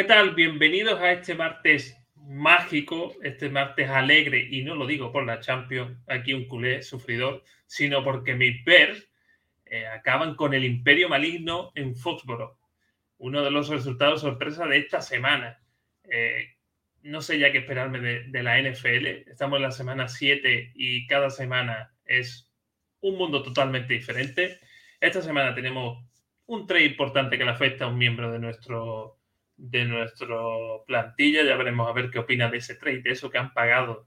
¿qué tal? Bienvenidos a este martes mágico, este martes alegre, y no lo digo por la Champions, aquí un culé sufridor, sino porque mis Bears eh, acaban con el Imperio Maligno en Foxborough. Uno de los resultados sorpresa de esta semana. Eh, no sé ya qué esperarme de, de, la NFL. Estamos en la semana 7 y cada semana es un mundo totalmente diferente. Esta semana tenemos un trade importante que le afecta a un miembro de nuestro de nuestro plantilla. Ya veremos a ver qué opina de ese trade, de eso que han pagado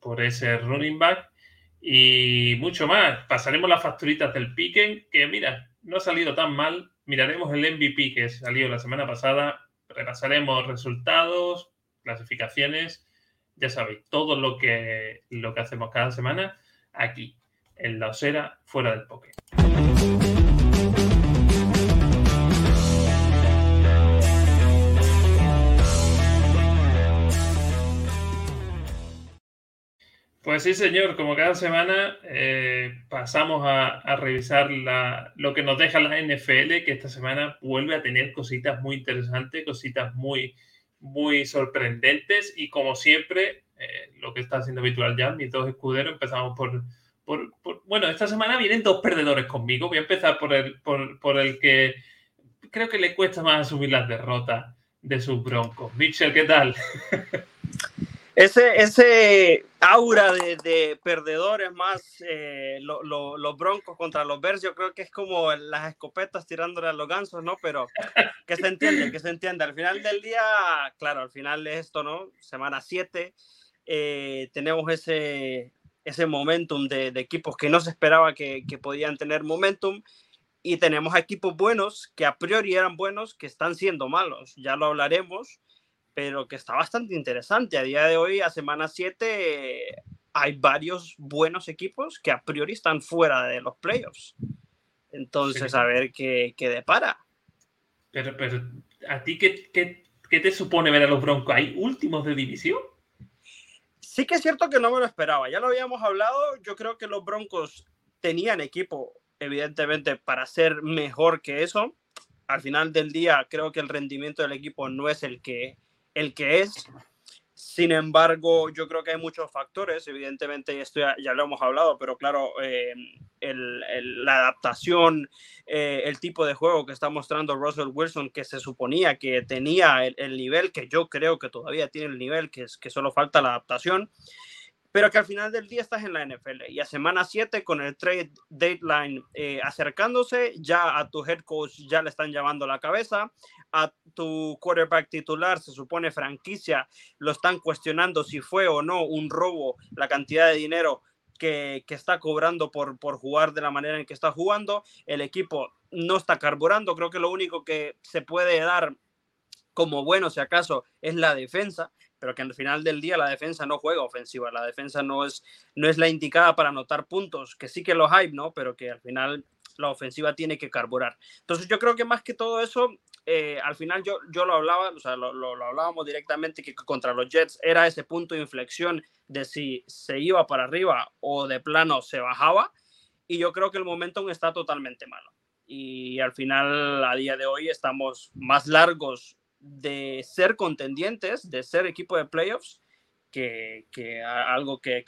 por ese running back y mucho más. Pasaremos las facturitas del Piquen, que mira, no ha salido tan mal. Miraremos el MVP que salió la semana pasada. Repasaremos resultados, clasificaciones. Ya sabéis, todo lo que, lo que hacemos cada semana aquí, en la osera, fuera del Poké. Pues sí, señor, como cada semana eh, pasamos a, revisar lo que nos deja la NFL, que esta semana vuelve a tener cositas muy interesantes, cositas muy, muy sorprendentes y como siempre, eh, lo que está haciendo habitual ya, mis dos escuderos, empezamos por, Bueno, esta semana vienen dos perdedores conmigo, voy a empezar por el, por, el que creo que le cuesta más asumir las derrotas de sus broncos. Mitchell, ¿qué tal? Ese, ese aura de, perdedores más eh, los broncos contra los Bears, yo creo que es como las escopetas tirándole a los gansos, ¿no? Pero que se entiende, que se entiende. Al final del día, claro, al final de esto, ¿no? Semana 7, eh, tenemos ese, ese momentum de, equipos que no se esperaba que, que podían tener momentum y tenemos equipos buenos que a priori eran buenos que están siendo malos. Ya lo hablaremos pero que está bastante interesante. A día de hoy, a semana 7, hay varios buenos equipos que a priori están fuera de los playoffs. Entonces, a ver qué, qué, depara. Pero, pero, ¿a ti qué, qué, qué, te supone ver a los Broncos? ¿Hay últimos de división? Sí que es cierto que no me lo esperaba. Ya lo habíamos hablado. Yo creo que los Broncos tenían equipo, evidentemente, para ser mejor que eso. Al final del día, creo que el rendimiento del equipo no es el que el que es. Sin embargo, yo creo que hay muchos factores, evidentemente, esto ya, lo hemos hablado, pero claro, eh, la adaptación, eh, el tipo de juego que está mostrando Russell Wilson, que se suponía que tenía el, nivel, que yo creo que todavía tiene el nivel, que, es, que solo falta la adaptación, pero que al final del día estás en la NFL y a semana 7 con el trade deadline eh, acercándose, ya a tu head coach ya le están llamando la cabeza, a tu quarterback titular, se supone franquicia, lo están cuestionando si fue o no un robo la cantidad de dinero que, que, está cobrando por, por jugar de la manera en que está jugando. El equipo no está carburando. Creo que lo único que se puede dar como bueno, si acaso, es la defensa pero que al final del día la defensa no juega ofensiva, la defensa no es, no es la indicada para anotar puntos, que sí que los hay, ¿no? Pero que al final la ofensiva tiene que carburar. Entonces yo creo que más que todo eso, eh, al final yo, yo lo hablaba, o sea, lo, lo, hablábamos directamente que contra los Jets era ese punto de inflexión de si se iba para arriba o de plano se bajaba, y yo creo que el momentum está totalmente malo. Y al final, a día de hoy, estamos más largos de ser contendientes, de ser equipo de playoffs, que, algo que,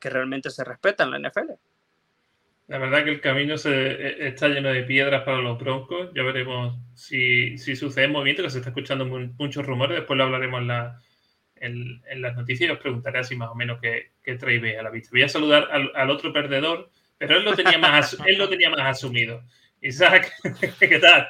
realmente se respeta en la NFL. La verdad que el camino se, e, está lleno de piedras para los Broncos. Ya veremos si, si sucede movimiento, que se está escuchando muchos rumores. Después lo hablaremos en, la, en, las noticias y os preguntaré así más o menos qué, qué trae a la vista. Voy a saludar al, otro perdedor, pero él lo tenía más, él lo tenía más asumido. Isaac, ¿qué tal?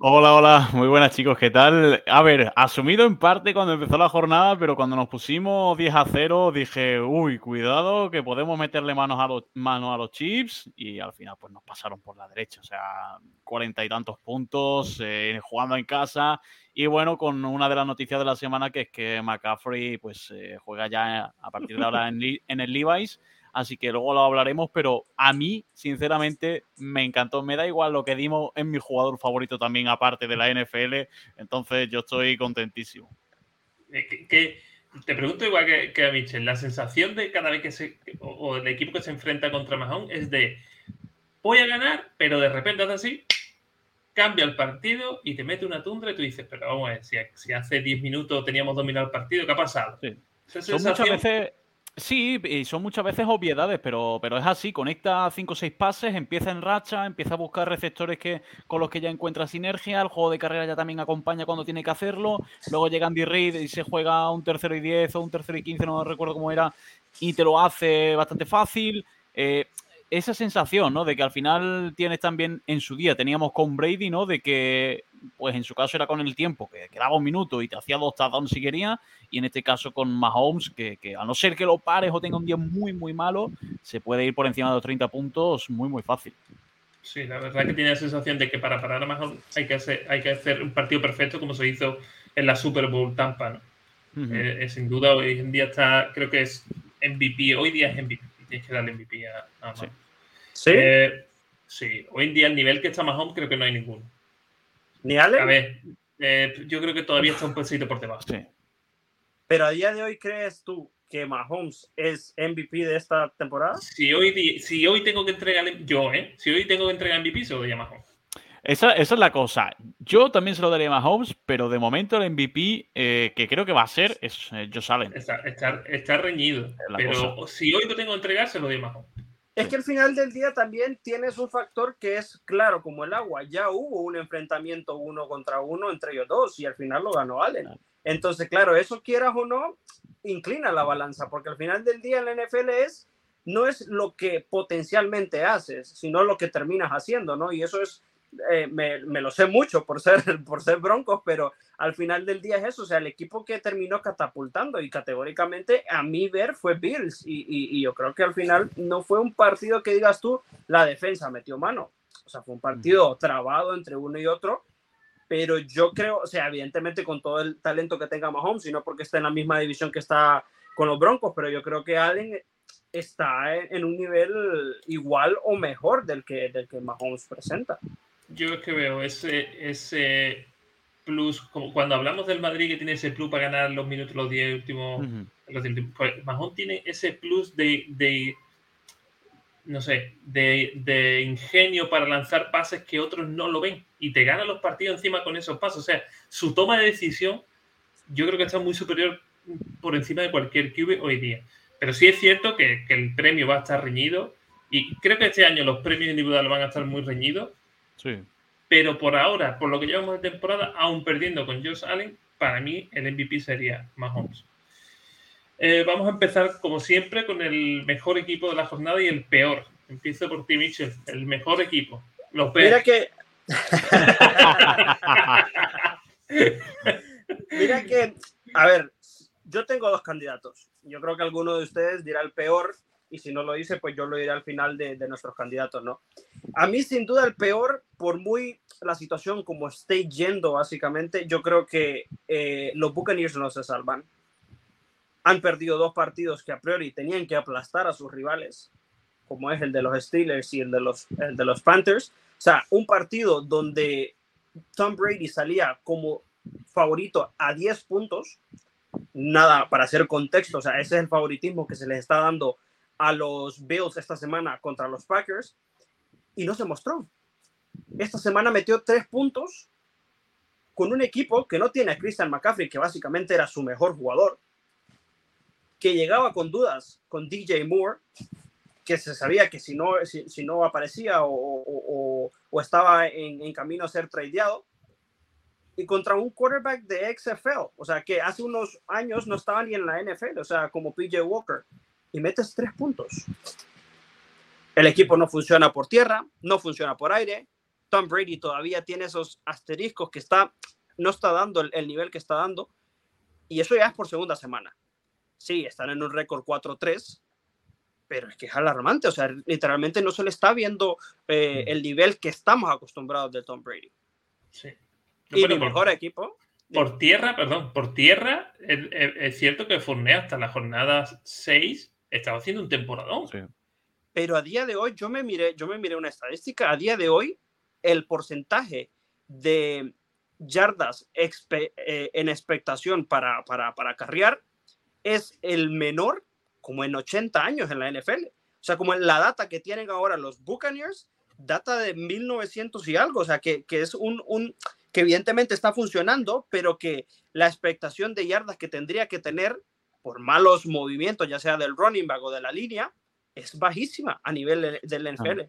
Hola, hola, muy buenas chicos, ¿qué tal? A ver, asumido en parte cuando empezó la jornada, pero cuando nos pusimos 10 a 0 dije, uy, cuidado, que podemos meterle manos a los, manos a los chips y al final pues nos pasaron por la derecha, o sea, cuarenta y tantos puntos, eh, jugando en casa y bueno, con una de las noticias de la semana que es que McCaffrey pues eh, juega ya a partir de ahora en, en el Levi's así que luego lo hablaremos, pero a mí, sinceramente, me encantó. Me da igual lo que dimos, es mi jugador favorito también, aparte de la NFL, entonces yo estoy contentísimo. Eh, te pregunto igual que, a Michel, la sensación de cada vez que se, o, el equipo que se enfrenta contra Mahón es de, voy a ganar, pero de repente hace así, cambia el partido y te mete una tundra y tú dices, pero vamos a ver, si, hace 10 minutos teníamos dominado el partido, ¿qué ha pasado? Son muchas veces, Sí, y son muchas veces obviedades, pero, pero es así, conecta 5 o 6 pases, empieza en racha, empieza a buscar receptores que, con los que ya encuentra sinergia, el juego de carrera ya también acompaña cuando tiene que hacerlo, luego llega Andy Reid y se juega un tercero y 10 o un tercero y 15, no recuerdo cómo era, y te lo hace bastante fácil. Eh, esa sensación, ¿no? De que al final tienes también en su día, teníamos con Brady, ¿no? De que, pues en su caso era con el tiempo, que quedaba un minuto y te hacía dos touchdowns si quería, y en este caso con Mahomes, que, que, a no ser que lo pares o tenga un día muy, muy malo, se puede ir por encima de los 30 puntos muy, muy fácil. Sí, la verdad que tiene la sensación de que para parar a Mahomes hay que hacer, hay que hacer un partido perfecto como se hizo en la Super Bowl Tampa, ¿no? Eh, eh, sin duda hoy en día está, creo que es MVP, hoy día es MVP tienes que darle MVP a, Mahomes. ¿Sí? Eh, ¿Sí? hoy en día el nivel que está Mahomes creo que no hay ninguno. ¿Ni Ale? A ver, eh, yo creo que todavía está un poquito por debajo. Sí. Pero a día de hoy, ¿crees tú que Mahomes es MVP de esta temporada? Si hoy, si hoy tengo que entregarle, yo, ¿eh? Si hoy tengo que entregar MVP, se lo doy a Mahomes. Esa, es la cosa. Yo también se lo daría a Mahomes, pero de momento el MVP eh, que creo que va a ser es eh, Josh Allen. Está, reñido. Pero si hoy lo tengo que entregar, se lo doy a Mahomes. Es que al final del día también tienes un factor que es claro como el agua. Ya hubo un enfrentamiento uno contra uno entre ellos dos y al final lo ganó Allen. Entonces, claro, eso quieras o no, inclina la balanza, porque al final del día en la NFL es, no es lo que potencialmente haces, sino lo que terminas haciendo, ¿no? Y eso es eh, me, lo sé mucho por ser, por ser broncos, pero al final del día es eso, o sea, el equipo que terminó catapultando y categóricamente a mí ver fue Bills. Y, yo creo que al final no fue un partido que digas tú, la defensa metió mano, o sea, fue un partido trabado entre uno y otro, pero yo creo, o sea, evidentemente con todo el talento que tenga Mahomes, sino porque está en la misma división que está con los Broncos, pero yo creo que Allen está en, un nivel igual o mejor del que, del que Mahomes presenta yo es que veo ese, ese plus, como cuando hablamos del Madrid que tiene ese plus para ganar los minutos, los 10 últimos, pues tiene ese plus de, de no sé, de, de, ingenio para lanzar pases que otros no lo ven y te gana los partidos encima con esos pasos. O sea, su toma de decisión yo creo que está muy superior por encima de cualquier QB hoy día. Pero sí es cierto que, que, el premio va a estar reñido y creo que este año los premios individuales van a estar muy reñidos pero por ahora, por lo que llevamos de temporada, aún perdiendo con Josh Allen, para mí el MVP sería Mahomes. Eh, vamos a empezar, como siempre, con el mejor equipo de la jornada y el peor. Empiezo por ti, Mitchell. El mejor equipo. Los Mira que. Mira que. A ver, yo tengo dos candidatos. Yo creo que alguno de ustedes dirá el peor y si no lo dice, pues yo lo diré al final de, de, nuestros candidatos, ¿no? A mí, sin duda, el peor, por muy la situación como esté yendo, básicamente, yo creo que eh, los Buccaneers no se salvan. Han perdido dos partidos que a priori tenían que aplastar a sus rivales, como es el de los Steelers y el de los, el de los Panthers. O sea, un partido donde Tom Brady salía como favorito a 10 puntos, nada para hacer contexto, o sea, ese es el favoritismo que se les está dando a los Bills esta semana contra los Packers y no se mostró. Esta semana metió tres puntos con un equipo que no tiene a Christian McCaffrey, que básicamente era su mejor jugador, que llegaba con dudas con DJ Moore, que se sabía que si no, si, no aparecía o, estaba en, en, camino a ser tradeado, y contra un quarterback de XFL, o sea, que hace unos años no estaba ni en la NFL, o sea, como PJ Walker y metes tres puntos. El equipo no funciona por tierra, no funciona por aire. Tom Brady todavía tiene esos asteriscos que está, no está dando el, nivel que está dando. Y eso ya es por segunda semana. Sí, están en un récord 4-3, pero es que es alarmante. O sea, literalmente no se le está viendo eh, el nivel que estamos acostumbrados de Tom Brady. Sí. y el mejor equipo. Por tierra, perdón, por tierra, es, cierto que Fournier hasta la jornada 6 estaba haciendo un temporadón. Pero a día de hoy, yo me miré, yo me miré una estadística, a día de hoy, el porcentaje de yardas eh, en expectación para, para, para carrear es el menor como en 80 años en la NFL. O sea, como en la data que tienen ahora los Buccaneers data de 1900 y algo, o sea, que, que es un, un, que evidentemente está funcionando, pero que la expectación de yardas que tendría que tener por malos movimientos, ya sea del running back o de la línea, es bajísima a nivel del NFL.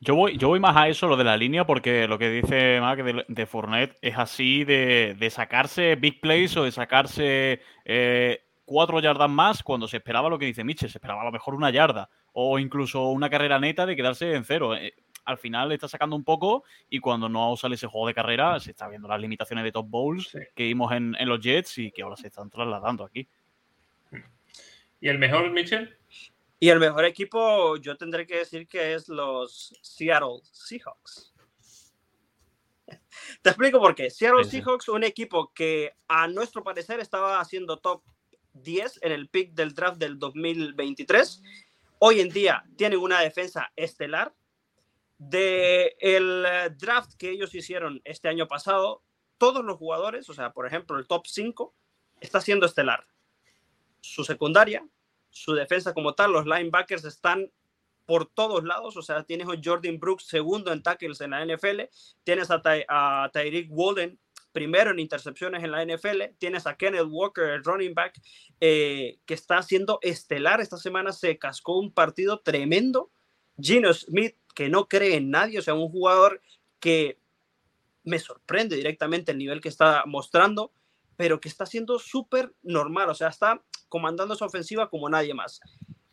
Yo voy, yo voy más a eso, lo de la línea, porque lo que dice Mark de, de Fournette es así de, de, sacarse big plays o de sacarse eh, cuatro yardas más cuando se esperaba lo que dice Mitchell, se esperaba a lo mejor una yarda o incluso una carrera neta de quedarse en cero. Eh, al final está sacando un poco y cuando no sale ese juego de carrera se está viendo las limitaciones de top bowls sí. que vimos en, en, los Jets y que ahora se están trasladando aquí. ¿Y el mejor, Mitchell? Y el mejor equipo, yo tendré que decir que es los Seattle Seahawks. Te explico por qué. Seattle sí, Seahawks, un equipo que a nuestro parecer estaba haciendo top 10 en el pick del draft del 2023. Hoy en día tienen una defensa estelar. De el draft que ellos hicieron este año pasado, todos los jugadores, o sea, por ejemplo, el top 5, está siendo estelar. Su secundaria, su defensa como tal, los linebackers están por todos lados, o sea, tienes a Jordan Brooks segundo en tackles en la NFL, tienes a, Ty a Tyreek Walden primero en intercepciones en la NFL, tienes a Kenneth Walker, el running back, eh, que está haciendo estelar, esta semana se cascó un partido tremendo, Gino Smith, que no cree en nadie, o sea, un jugador que me sorprende directamente el nivel que está mostrando, pero que está siendo súper normal, o sea, está comandando esa ofensiva como nadie más.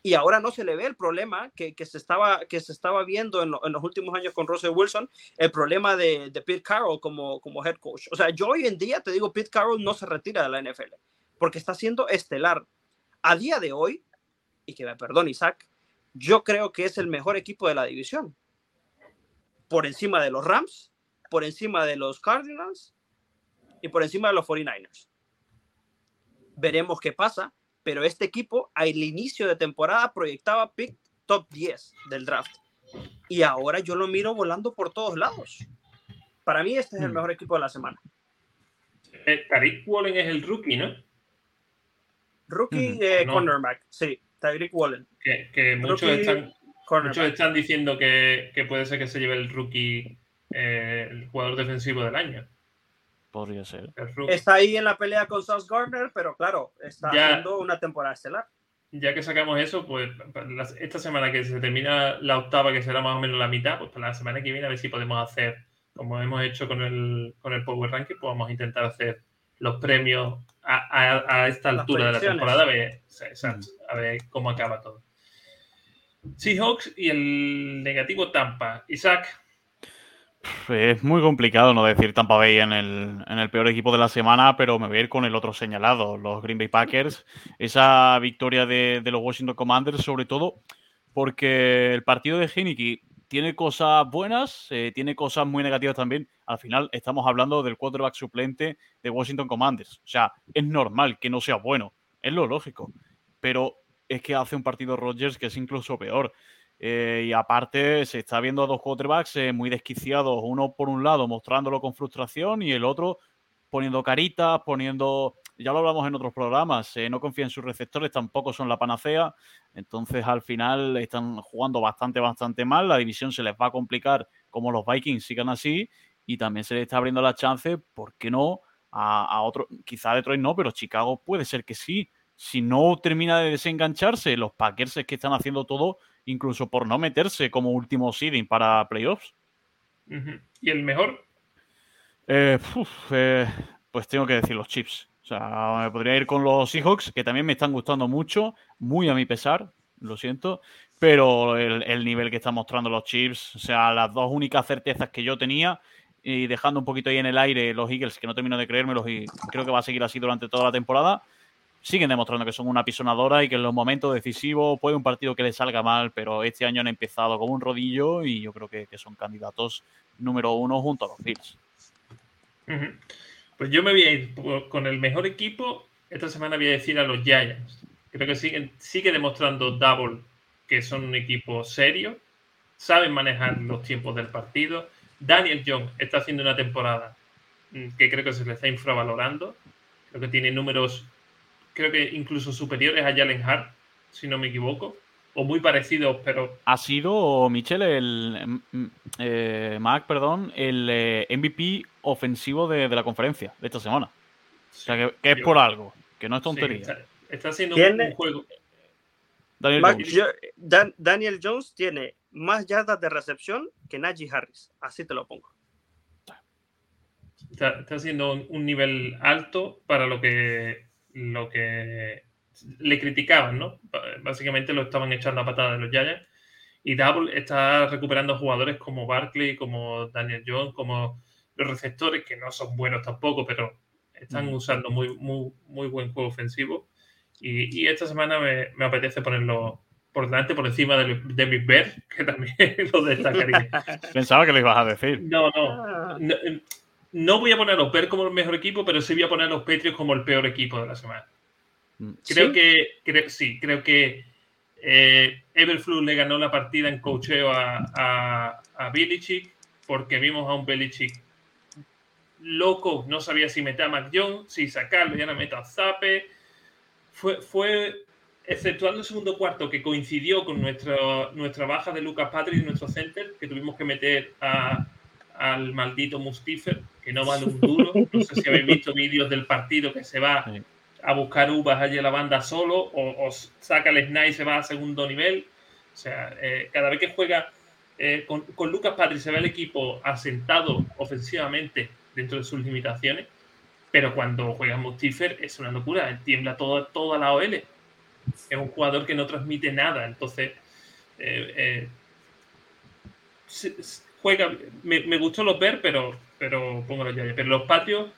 Y ahora no se le ve el problema que, que se, estaba, que se estaba viendo en, los últimos años con Russell Wilson, el problema de, de, Pete Carroll como, como head coach. O sea, yo hoy en día te digo, Pete Carroll no se retira de la NFL, porque está siendo estelar. A día de hoy, y que me perdone Isaac, yo creo que es el mejor equipo de la división. Por encima de los Rams, por encima de los Cardinals y por encima de los 49ers. Veremos qué pasa, pero este equipo al inicio de temporada proyectaba pick top 10 del draft. Y ahora yo lo miro volando por todos lados. Para mí este es el mejor equipo de la semana. Eh, Tariq Wallen es el rookie, ¿no? Rookie eh, no. cornerback, sí, Tariq Wallen. Que, que muchos, están, muchos, están, diciendo que, que, puede ser que se lleve el rookie, eh, el jugador defensivo del año. Podría ser. Está ahí en la pelea con Sauce Gardner, pero claro, está ya, haciendo una temporada estelar. Ya que sacamos eso, pues esta semana que se termina la octava, que será más o menos la mitad, pues para la semana que viene a ver si podemos hacer, como hemos hecho con el, con el Power Ranking, pues vamos a intentar hacer los premios a, a, a esta altura de la temporada, a ver, exacto, a ver cómo acaba todo. Seahawks y el negativo Tampa. Isaac, es muy complicado no decir Tampa Bay en el, en el, peor equipo de la semana, pero me voy a ir con el otro señalado, los Green Bay Packers. Esa victoria de, de los Washington Commanders, sobre todo porque el partido de Heineke tiene cosas buenas, eh, tiene cosas muy negativas también. Al final estamos hablando del quarterback suplente de Washington Commanders. O sea, es normal que no sea bueno, es lo lógico. Pero es que hace un partido Rodgers que es incluso peor. Eh, y aparte se está viendo a dos quarterbacks eh, muy desquiciados, uno por un lado mostrándolo con frustración y el otro poniendo caritas, poniendo, ya lo hablamos en otros programas, eh, no confía en sus receptores, tampoco son la panacea, entonces al final están jugando bastante, bastante mal, la división se les va a complicar como los Vikings sigan así y también se les está abriendo la chance, ¿por qué no? A, a otro, quizá Detroit no, pero Chicago puede ser que sí. Si no termina de desengancharse, los Packers es que están haciendo todo incluso por no meterse como último seeding para playoffs. ¿Y el mejor? Eh, uf, eh, pues tengo que decir los Chips. O sea, me podría ir con los Seahawks, que también me están gustando mucho, muy a mi pesar, lo siento, pero el, el, nivel que están mostrando los Chips, o sea, las dos únicas certezas que yo tenía, y dejando un poquito ahí en el aire los Eagles, que no termino de creérmelos y creo que va a seguir así durante toda la temporada, siguen demostrando que son una pisonadora y que en los momentos decisivos puede un partido que les salga mal, pero este año han empezado como un rodillo y yo creo que, son candidatos número uno junto a los Bills. Pues yo me voy a ir con el mejor equipo. Esta semana voy a decir a los Giants. Creo que siguen, sigue demostrando Double que son un equipo serio, saben manejar los tiempos del partido. Daniel Young está haciendo una temporada mm, que creo que se le está infravalorando. Creo que tiene números creo que incluso superiores a Jalen Hart, si no me equivoco. o muy parecidos, pero... Ha sido, Michel, el mm, mm, eh, Mac, perdón, el eh, MVP ofensivo de, la conferencia de esta semana. O sea, que, es por algo, que no es tontería. está, haciendo un, juego. Daniel Jones. tiene más yardas de recepción que Najee Harris. Así te lo pongo. Está, haciendo un, nivel alto para lo que, lo que le criticaban, ¿no? Básicamente lo estaban echando a patada de los Giants. Y Double está recuperando jugadores como Barkley, como Daniel Jones, como los receptores, que no son buenos tampoco, pero están mm. usando muy, muy, muy buen juego ofensivo. Y, esta semana me, apetece ponerlo por delante, por encima de, de Big Bear, que también lo destacaría. Pensaba que lo ibas a decir. No, no. Ah. No, voy a poner a los Bears como el mejor equipo, pero sí voy a poner a los Patriots como el peor equipo de la semana. Mm. Creo que, sí, creo que eh, Everflux le ganó la partida en cocheo a, a, a Belichick, porque vimos a un Belichick loco, no sabía si meter a Mac Jones, si sacarlo, ya no meto a Zape. Fue, fue, exceptuando el segundo cuarto, que coincidió con nuestra, nuestra baja de Lucas Patrick y nuestro center, que tuvimos que meter a, al maldito Mustifer, que no vale un duro. No sé si habéis visto vídeos del partido que se va a buscar uvas allí a la banda solo o, saca el snide y se va a segundo nivel. O sea, eh, cada vez que juega eh, con, con, Lucas Patrick se ve el equipo asentado ofensivamente dentro de sus limitaciones, pero cuando juega Mustifer es una locura, tiembla toda, toda la OL. Es un jugador que no transmite nada, entonces eh, juega, me, gustó los ver, pero, pero pongo los Pero los patios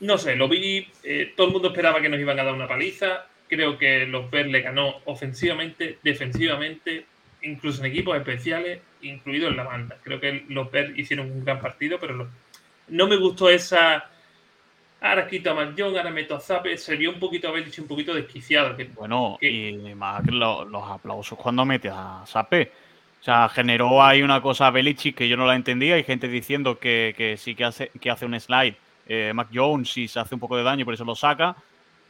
no sé, lo vi, eh, todo el mundo esperaba que nos iban a dar una paliza. Creo que los Bears le ganó ofensivamente, defensivamente, incluso en equipos especiales, incluido en la banda. Creo que los Bears hicieron un gran partido, pero no me gustó esa. Ahora quito a McJohn, ahora meto a Zape. Se vio un poquito a Belich un poquito desquiciado. bueno, y más que los, aplausos cuando mete a Zape. O sea, generó ahí una cosa a Belichick que yo no la entendía. Hay gente diciendo que, que sí que hace, que hace un slide eh, Mac Jones si se hace un poco de daño por eso lo saca.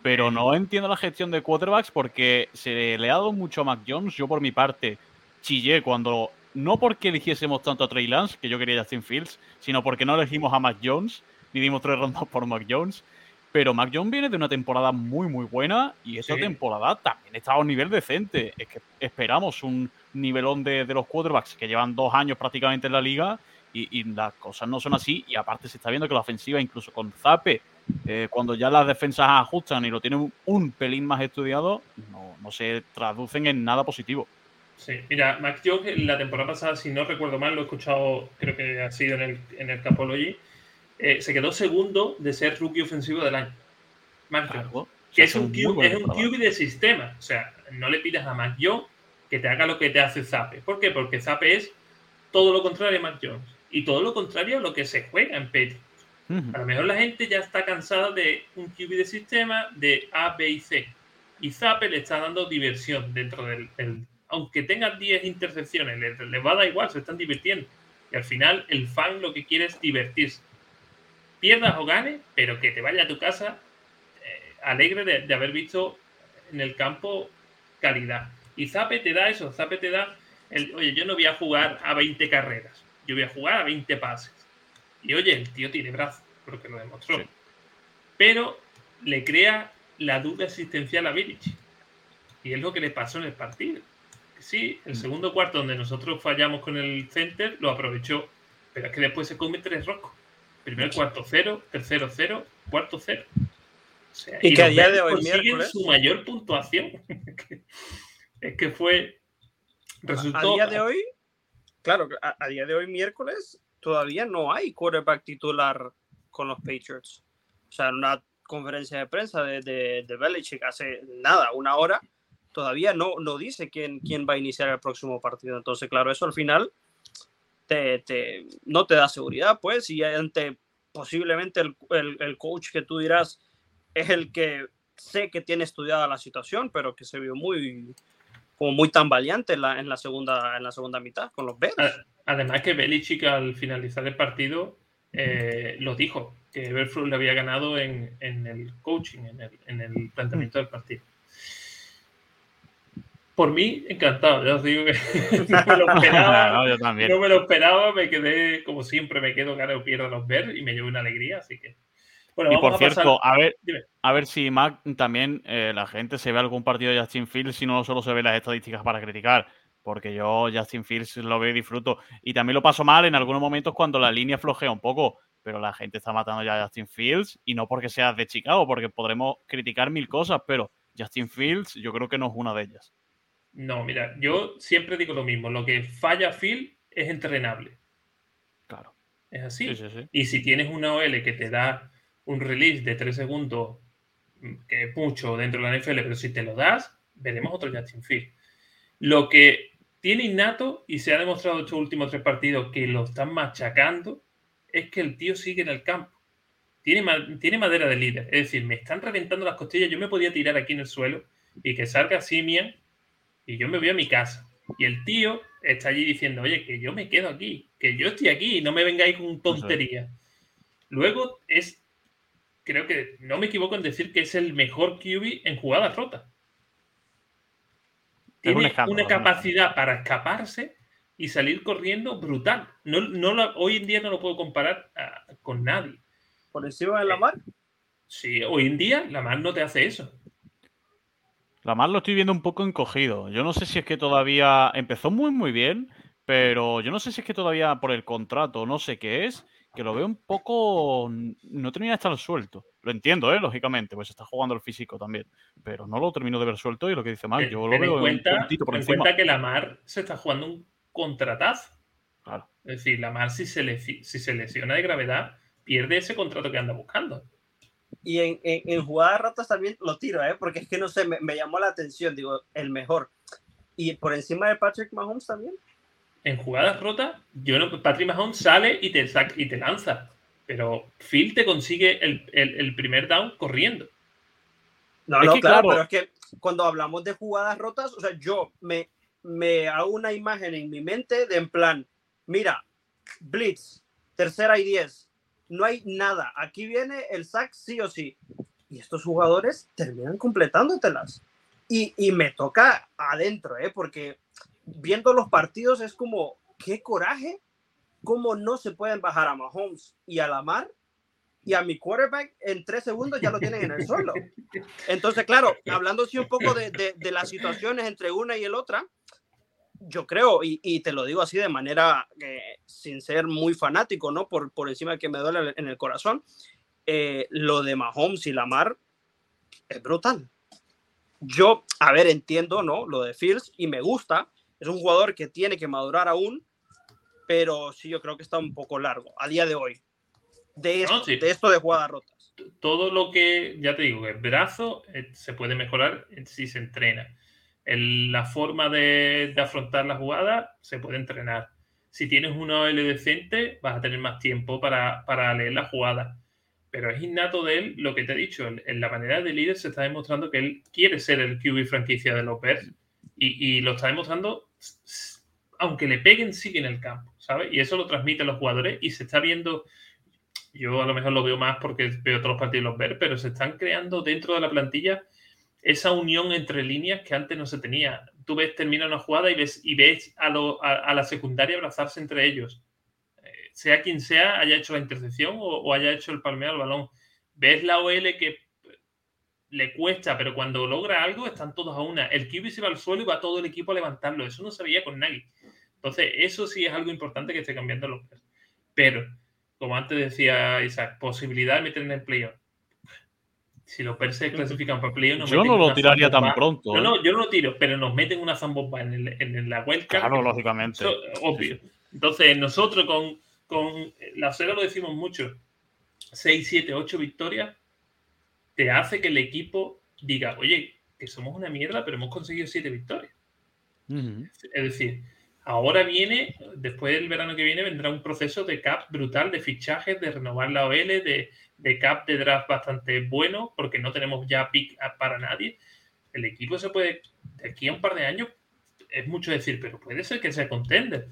Pero no entiendo la gestión de quarterbacks porque se le ha dado mucho a Mac Jones. Yo por mi parte chillé cuando, no porque eligiésemos tanto a Trey Lance, que yo quería Justin Fields, sino porque no elegimos a Mac Jones, ni dimos tres rondas por Mac Jones. Pero Mac Jones viene de una temporada muy, muy buena y esta temporada también está a un nivel decente. Es que esperamos un nivelón de, de los quarterbacks que llevan dos años prácticamente en la liga y, las cosas no son así. Y aparte se está viendo que la ofensiva, incluso con Zape, eh, cuando ya las defensas ajustan y lo tienen un, pelín más estudiado, no, no, se traducen en nada positivo. Sí, mira, Max Jones la temporada pasada, si no recuerdo mal, lo he escuchado, creo que ha sido en el, en el Capology, eh, se quedó segundo de ser rookie ofensivo del año. Max que es un, QB, es un QB de sistema. O sea, no le pidas a Mac Jones que te haga lo que te hace Zape. ¿Por qué? Porque Zape es todo lo contrario a Mac Jones y todo lo contrario a lo que se juega en Patriots. A lo mejor la gente ya está cansada de un QB de sistema de A, B y C. Y Zappe le está dando diversión dentro del. aunque tenga 10 intercepciones, le, va a dar igual, se están divirtiendo. Y al final, el fan lo que quiere es divertirse. Pierdas o ganes, pero que te vaya a tu casa eh, alegre de, haber visto en el campo calidad. Y Zappe te da eso, Zappe te da. El, Oye, yo no voy a jugar a 20 carreras yo voy a jugar a 20 pases. Y oye, el tío tiene brazo, porque lo demostró. Pero le crea la duda existencial a Village. Y es lo que le pasó en el partido. Sí, el mm. segundo cuarto donde nosotros fallamos con el center lo aprovechó, pero es que después se come tres rocos. Primer cuarto cero, tercero cero, cuarto cero. y, que a día de hoy miércoles... su mayor puntuación. es que fue resultó a día de hoy claro, a, día de hoy, miércoles, todavía no hay quarterback titular con los Patriots. O sea, en una conferencia de prensa de, de, de Belichick hace nada, una hora, todavía no, no dice quién, quién va a iniciar el próximo partido. Entonces, claro, eso al final te, te, no te da seguridad, pues, y ante posiblemente el, el, el, coach que tú dirás es el que sé que tiene estudiada la situación, pero que se vio muy, como muy tambaleante en la, en la, segunda, en la segunda mitad con los Bears. Además que Belichick al finalizar el partido eh, lo dijo, que Berflux le había ganado en, en el coaching, en el, en el, planteamiento del partido. Por mí, encantado. Ya os digo que no me lo esperaba. No, yo también. No me lo esperaba, me quedé, como siempre, me quedo gana o pierdo los ver y me llevo una alegría, así que. Bueno, Y por a cierto, pasar- a ver, Dime. a ver si Mac también eh, la gente se ve algún partido de Justin Fields si no solo se ve las estadísticas para criticar. Porque yo Justin Fields lo veo y disfruto. Y también lo paso mal en algunos momentos cuando la línea flojea un poco. Pero la gente está matando ya a Justin Fields. Y no porque seas de Chicago, porque podremos criticar mil cosas. Pero Justin Fields yo creo que no es una de ellas. No, mira, yo siempre digo lo mismo. Lo que falla Phil es entrenable. Claro. Es así. Sí, sí, sí. Y si tienes una OL que te da un release de 3 segundos, mm, que es mucho dentro de la NFL, pero si te lo das, veremos otro Justin Field. Lo que tiene innato, y se ha demostrado estos últimos tres partidos que lo están machacando, es que el tío sigue en el campo. Tiene, tiene madera de líder. Es decir, me están reventando las costillas. Yo me podía tirar aquí en el suelo y que salga Simian y yo me voy a mi casa. Y el tío está allí diciendo, oye, que yo me quedo aquí, que yo estoy aquí, no me vengáis con tonterías. Luego es, creo que no me equivoco en decir que es el mejor QB en jugadas rotas. Un Tiene escándalo, una capacidad para escaparse y salir corriendo brutal. No, no la- hoy en día no lo puedo comparar ah, con nadie. Por encima de la mar. Sí, hoy en día la más no te hace eso. La más lo estoy viendo un poco encogido. Yo no sé si es que todavía empezó muy muy bien, pero yo no sé si es que todavía por el contrato, no sé qué es, que lo veo un poco no termina de estar suelto. Lo entiendo, eh, lógicamente, pues está jugando el físico también, pero no lo termino de ver suelto y lo que dice Mark, Ten- yo lo veo en un cuenta, puntito por ten en encima. cuenta que la mar se está jugando un contratazo. Claro. Es decir, la mar si se, lesi- si se lesiona de gravedad, pierde ese contrato que anda buscando. Y en, en, en jugadas rotas también lo tiro, ¿eh? porque es que no sé, me, me llamó la atención, digo, el mejor. Y por encima de Patrick Mahomes también. En jugadas rotas, yo no, Patrick Mahomes sale y te, sac- y te lanza. Pero Phil te consigue el, el- el primer down corriendo. No, Es no, que, claro, claro. pero es que cuando hablamos de jugadas rotas, o sea, yo me, me hago una imagen en mi mente de en plan, mira, Blitz, tercera y diez, no hay nada, aquí viene el sack sí o sí. Y estos jugadores terminan completándotelas. Y, y me toca adentro, ¿eh? porque viendo los partidos es como, qué coraje, cómo no se pueden bajar a Mahomes y a Lamar y a mi quarterback en tres segundos ya lo tienen en el suelo. Entonces, claro, hablando así un poco de, de- de las situaciones entre una y el otra, yo creo, y, y te lo digo así de manera eh, sin ser muy fanático, ¿no? Por, por encima de que me duele en el corazón, eh, lo de Mahomes y Lamar es brutal. Yo, a ver, entiendo, ¿no? Lo de Fields y me gusta. Es un jugador que tiene que madurar aún, pero sí, yo creo que está un poco largo a día de hoy. De esto, No, sí. de, esto de jugadas rotas. todo lo que, ya te digo, el brazo eh, se puede mejorar si se entrena. El- la forma de, afrontar la jugada se puede entrenar. Si tienes una OL decente, vas a tener más tiempo para, para leer la jugada. Pero es innato de él lo que te he dicho. En, la manera de líder se está demostrando que él quiere ser el QB franquicia de Bears y, y lo está demostrando, aunque le peguen, sigue en el campo, ¿sabes? Y eso lo transmite a los jugadores y se está viendo yo a lo mejor lo veo más porque veo todos los partidos los ver, pero se están creando dentro de la plantilla esa unión entre líneas que antes no se tenía. Tú ves, termina una jugada y ves, y ves a, lo- a- la secundaria abrazarse entre ellos. Eh, sea quien sea, haya hecho la intercepción o, haya hecho el palmeo al balón. Ves la OL que le cuesta, pero cuando logra algo están todos a una. El QB se va al suelo y va todo el equipo a levantarlo. Eso no se veía con nadie. Entonces, eso sí es algo importante que esté cambiando los. Pero, como antes decía Isaac, posibilidad de meter en el playoff. Si los se clasifican para playoff, nos Yo meten no lo tiraría tan pronto. No, ¿eh? no, yo no lo tiro, pero nos meten una zambomba en, el- en la wildcard. Claro, lógicamente. Eso, obvio. Entonces, nosotros con, con la Sega lo decimos mucho: 6, 7, 8 victorias te hace que el equipo diga, oye, que somos una mierda, pero hemos conseguido 7 victorias. Es decir, ahora viene, después del verano que viene, vendrá un proceso de cap brutal, de fichajes, de renovar la OL, de, de cap de draft bastante bueno, porque no tenemos ya pick para nadie. El equipo se puede, de aquí a un par de años, es mucho decir, pero puede ser que sea contender.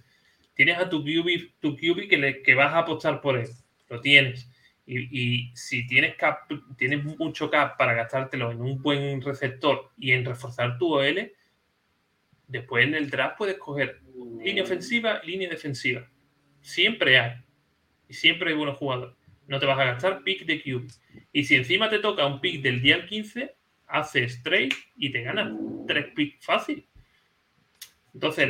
Tienes a tu QB, tu QB que, le, que vas a apostar por él, lo tienes. Y, y si tienes cap, tienes mucho cap para gastártelo en un buen receptor y en reforzar tu OL, Después en el draft puedes coger línea ofensiva y línea defensiva. Siempre hay. Y siempre hay buenos jugadores. No te vas a gastar pick de Cube. Y si encima te toca un pick del día 15, haces trade y te ganas tres picks fácil. Entonces,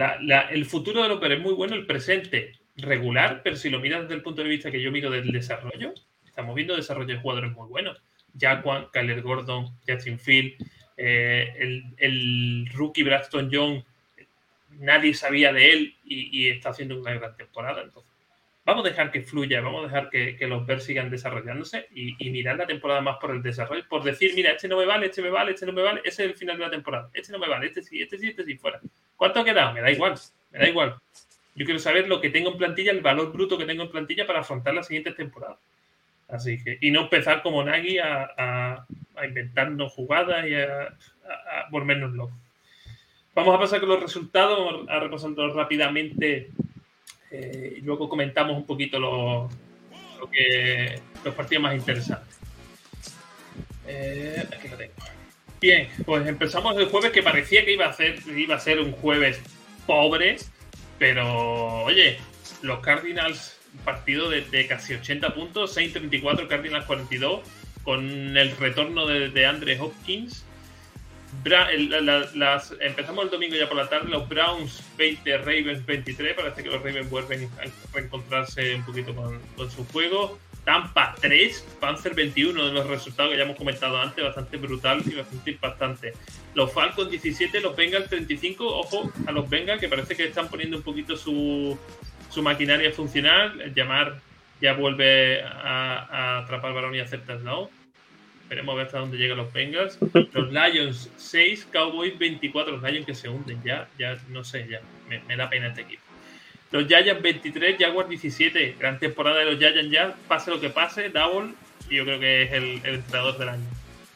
el futuro de Loper es muy bueno, el presente regular, pero si lo miras desde el punto de vista que yo miro del desarrollo, estamos viendo desarrollo de jugadores muy buenos. Jaquan, Kyler Gordon, Justin Field, eh, el, rookie Braxton Young, nadie sabía de él y, está haciendo una gran temporada. Entonces, vamos a dejar que fluya, vamos a dejar que, los Bears sigan desarrollándose y, mirar la temporada más por el desarrollo, por decir, mira, este no me vale, este me vale, este no me vale, ese es el final de la temporada, este no me vale, este sí, este sí, este sí, fuera. ¿Cuánto ha quedado? Me da igual, me da igual. Yo quiero saber lo que tengo en plantilla, el valor bruto que tengo en plantilla para afrontar la siguiente temporada. Así que, y no empezar como Nagy a, a, inventarnos jugadas y a, a, volvernos locos. Vamos a pasar con los resultados, a repasarlos rápidamente eh, y luego comentamos un poquito lo, que, los partidos más interesantes. Eh, aquí lo tengo. Bien, pues empezamos el jueves que parecía que iba a ser, iba a ser un jueves pobre, pero oye, los Cardinals, partido de, casi 80 puntos, 6-34, Cardinals 42, con el retorno de, de Andre Hopkins. Las, empezamos el domingo ya por la tarde, los Browns 20, Ravens 23, parece que los Ravens vuelven a reencontrarse un poquito con, con su juego. Tampa 3, Panzer 21, de los resultados que ya hemos comentado antes, bastante brutal y bastante impactante. Los Falcons 17, los Bengals 35, ojo a los Bengals que parece que están poniendo un poquito su, su maquinaria funcional. Llamar ya vuelve a, atrapar balón y aceptar no. Esperemos a ver hasta dónde llegan los Bengals. Los Lions 6, Cowboys 24, los Lions que se hunden ya, ya no sé, ya me, me da pena este equipo. Los Giants 23, Jaguars 17. Gran temporada de los Giants ya. Pase lo que pase, Double. Y yo creo que es el, entrenador del año.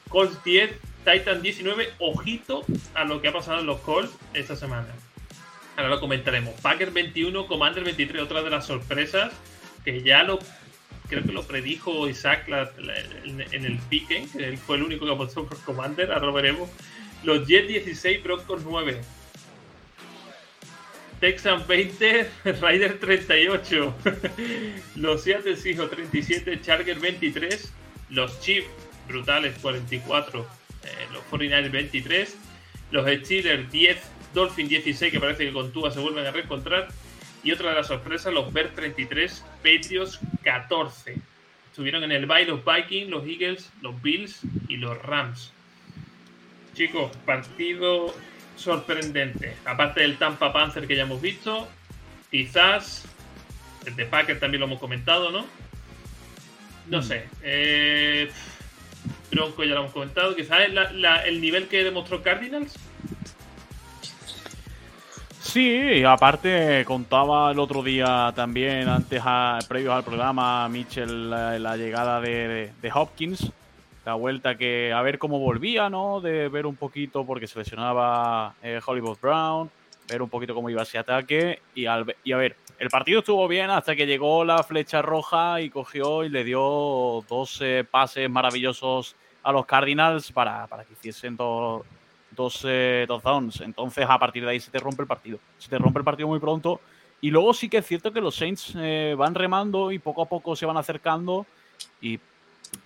Colts 10, Titan 19. Ojito a lo que ha pasado en los Colts esta semana. Ahora lo comentaremos. Packer 21, Commander 23. Otra de las sorpresas que ya lo creo que lo predijo Isaac en el pique, que él fue el único que apostó por Commander, ahora veremos. Los Jets 16, Broncos 9. Texan 20, Rider 38, los Seattle Seahawks 37, Charger 23, los Chiefs brutales 44, eh, los 49 23, los Steelers 10, Dolphin 16, que parece que con Tua se vuelven a reencontrar, y otra de las sorpresas, los Bears 33, Patriots 14. Estuvieron en el bye los Vikings, los Eagles, los Bills y los Rams. Chicos, partido sorprendente. Aparte del Tampa Panzer que ya hemos visto, quizás el de Packer también lo hemos comentado, ¿no? No mm. sé. Eh, Bronco ya lo hemos comentado. Quizás el nivel que demostró Cardinals. Sí, aparte contaba el otro día también, antes a, previos al programa, Mitchell, la, llegada de, Hopkins la vuelta que a ver cómo volvía, ¿no? De ver un poquito, porque se lesionaba eh, Hollywood Brown, ver un poquito cómo iba ese ataque. Y, al, y a ver, el partido estuvo bien hasta que llegó la flecha roja y cogió y le dio 12 pases maravillosos a los Cardinals para, para que hiciesen dos, dos touchdowns. Entonces, a partir de ahí se te rompe el partido. Se te rompe el partido muy pronto. Y luego sí que es cierto que los Saints eh, van remando y poco a poco se van acercando. Y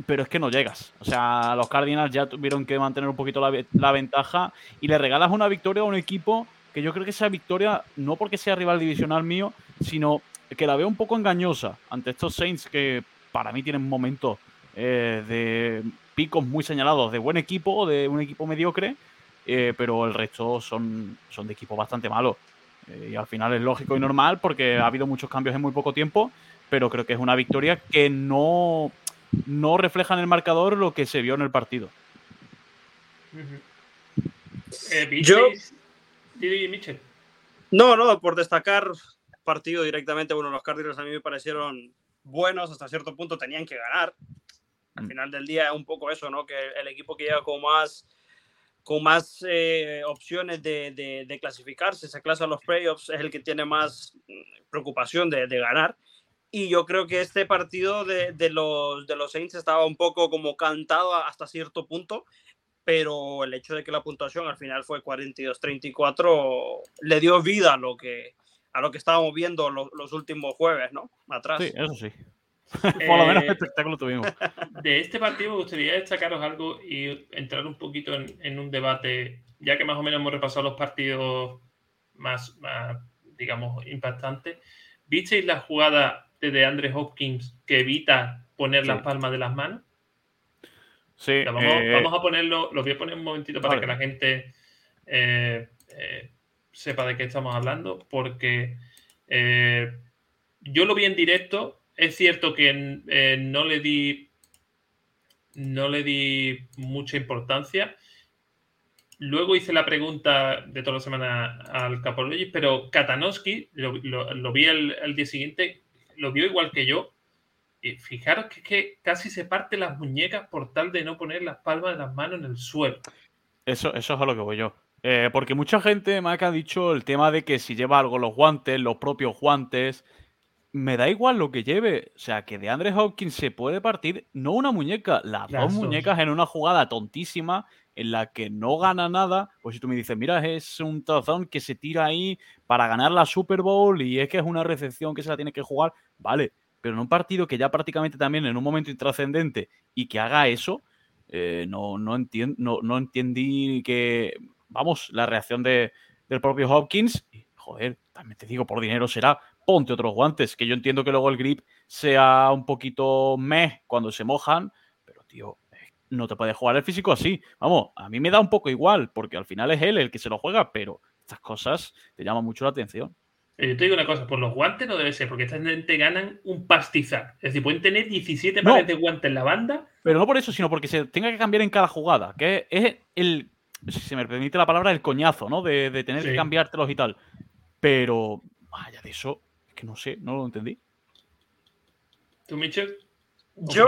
pero es que no llegas. O sea, los Cardinals ya tuvieron que mantener un poquito la, ventaja y le regalas una victoria a un equipo que yo creo que esa victoria, no porque sea rival divisional mío, sino que la veo un poco engañosa ante estos Saints que para mí tienen momentos eh, de picos muy señalados de buen equipo, de un equipo mediocre, eh, pero el resto son, son de equipos bastante malos. Eh, y al final es lógico y normal porque ha habido muchos cambios en muy poco tiempo, pero creo que es una victoria que no no refleja en el marcador lo que se vio en el partido. Eh, Yo. No, no, por destacar partido directamente, bueno, los Cardinals a mí me parecieron buenos hasta cierto punto, tenían que ganar. Al mm. final del día es un poco eso, ¿no? Que el equipo que llega con más, con más eh, opciones de, de, clasificarse, se clase a los playoffs, es el que tiene más mm, preocupación de, de ganar. Y yo creo que este partido de, de, los, de los Saints estaba un poco como cantado hasta cierto punto. pero el hecho de que la puntuación al final fue 42-34 le dio vida a lo que, a lo que estábamos viendo los, últimos jueves, ¿no? Atrás. Sí, eso sí. Por lo menos eh, espectáculo tuvimos. De este partido me gustaría destacaros algo y entrar un poquito en, un debate, ya que más o menos hemos repasado los partidos más, digamos, impactantes. ¿Visteis la jugada de Andre Hopkins que evita poner las palmas de las manos? Sí. Eh, vamos, a ponerlo, lo voy a poner un momentito para que la gente eh, sepa de qué estamos hablando, porque yo lo vi en directo es cierto que eh, no le di. No le di mucha importancia. Luego hice la pregunta de toda la semana al Capologis, pero Katanowski, lo, vi el, día siguiente, lo vio igual que yo. Y fijaros que, que, casi se parte las muñecas por tal de no poner las palmas de las manos en el suelo. Eso, eso es a lo que voy yo. Eh, porque mucha gente me ha dicho el tema de que si lleva algo los guantes, los propios guantes, me da igual lo que lleve. O sea, que de Andre Hopkins se puede partir no una muñeca, las, dos, muñecas en una jugada tontísima en la que no gana nada. Pues si tú me dices, mira, es un tazón que se tira ahí para ganar la Super Bowl y es que es una recepción que se la tiene que jugar, vale. Pero en un partido que ya prácticamente también en un momento intrascendente y que haga eso, eh, no, no, no, no entendí que, vamos, la reacción de, del propio Hopkins. joder, también te digo, por dinero será, ponte otros guantes, que yo entiendo que luego el grip sea un poquito meh cuando se mojan, pero tío, no te puedes jugar el físico así. Vamos, a mí me da un poco igual, porque al final es él el que se lo juega, pero estas cosas te llaman mucho la atención. Eh, yo te digo una cosa, por los guantes no debe ser, porque esta gente ganan un pastizal. Es decir, pueden tener 17 pares de guantes en la banda. Pero no por eso, sino porque se tenga que cambiar en cada jugada, que es el, si se me permite la palabra, el coñazo, ¿no? De, tener que cambiártelos y tal. Pero, vaya de eso, que no sé, no lo entendí. ¿Tú, Mitchell? Yo,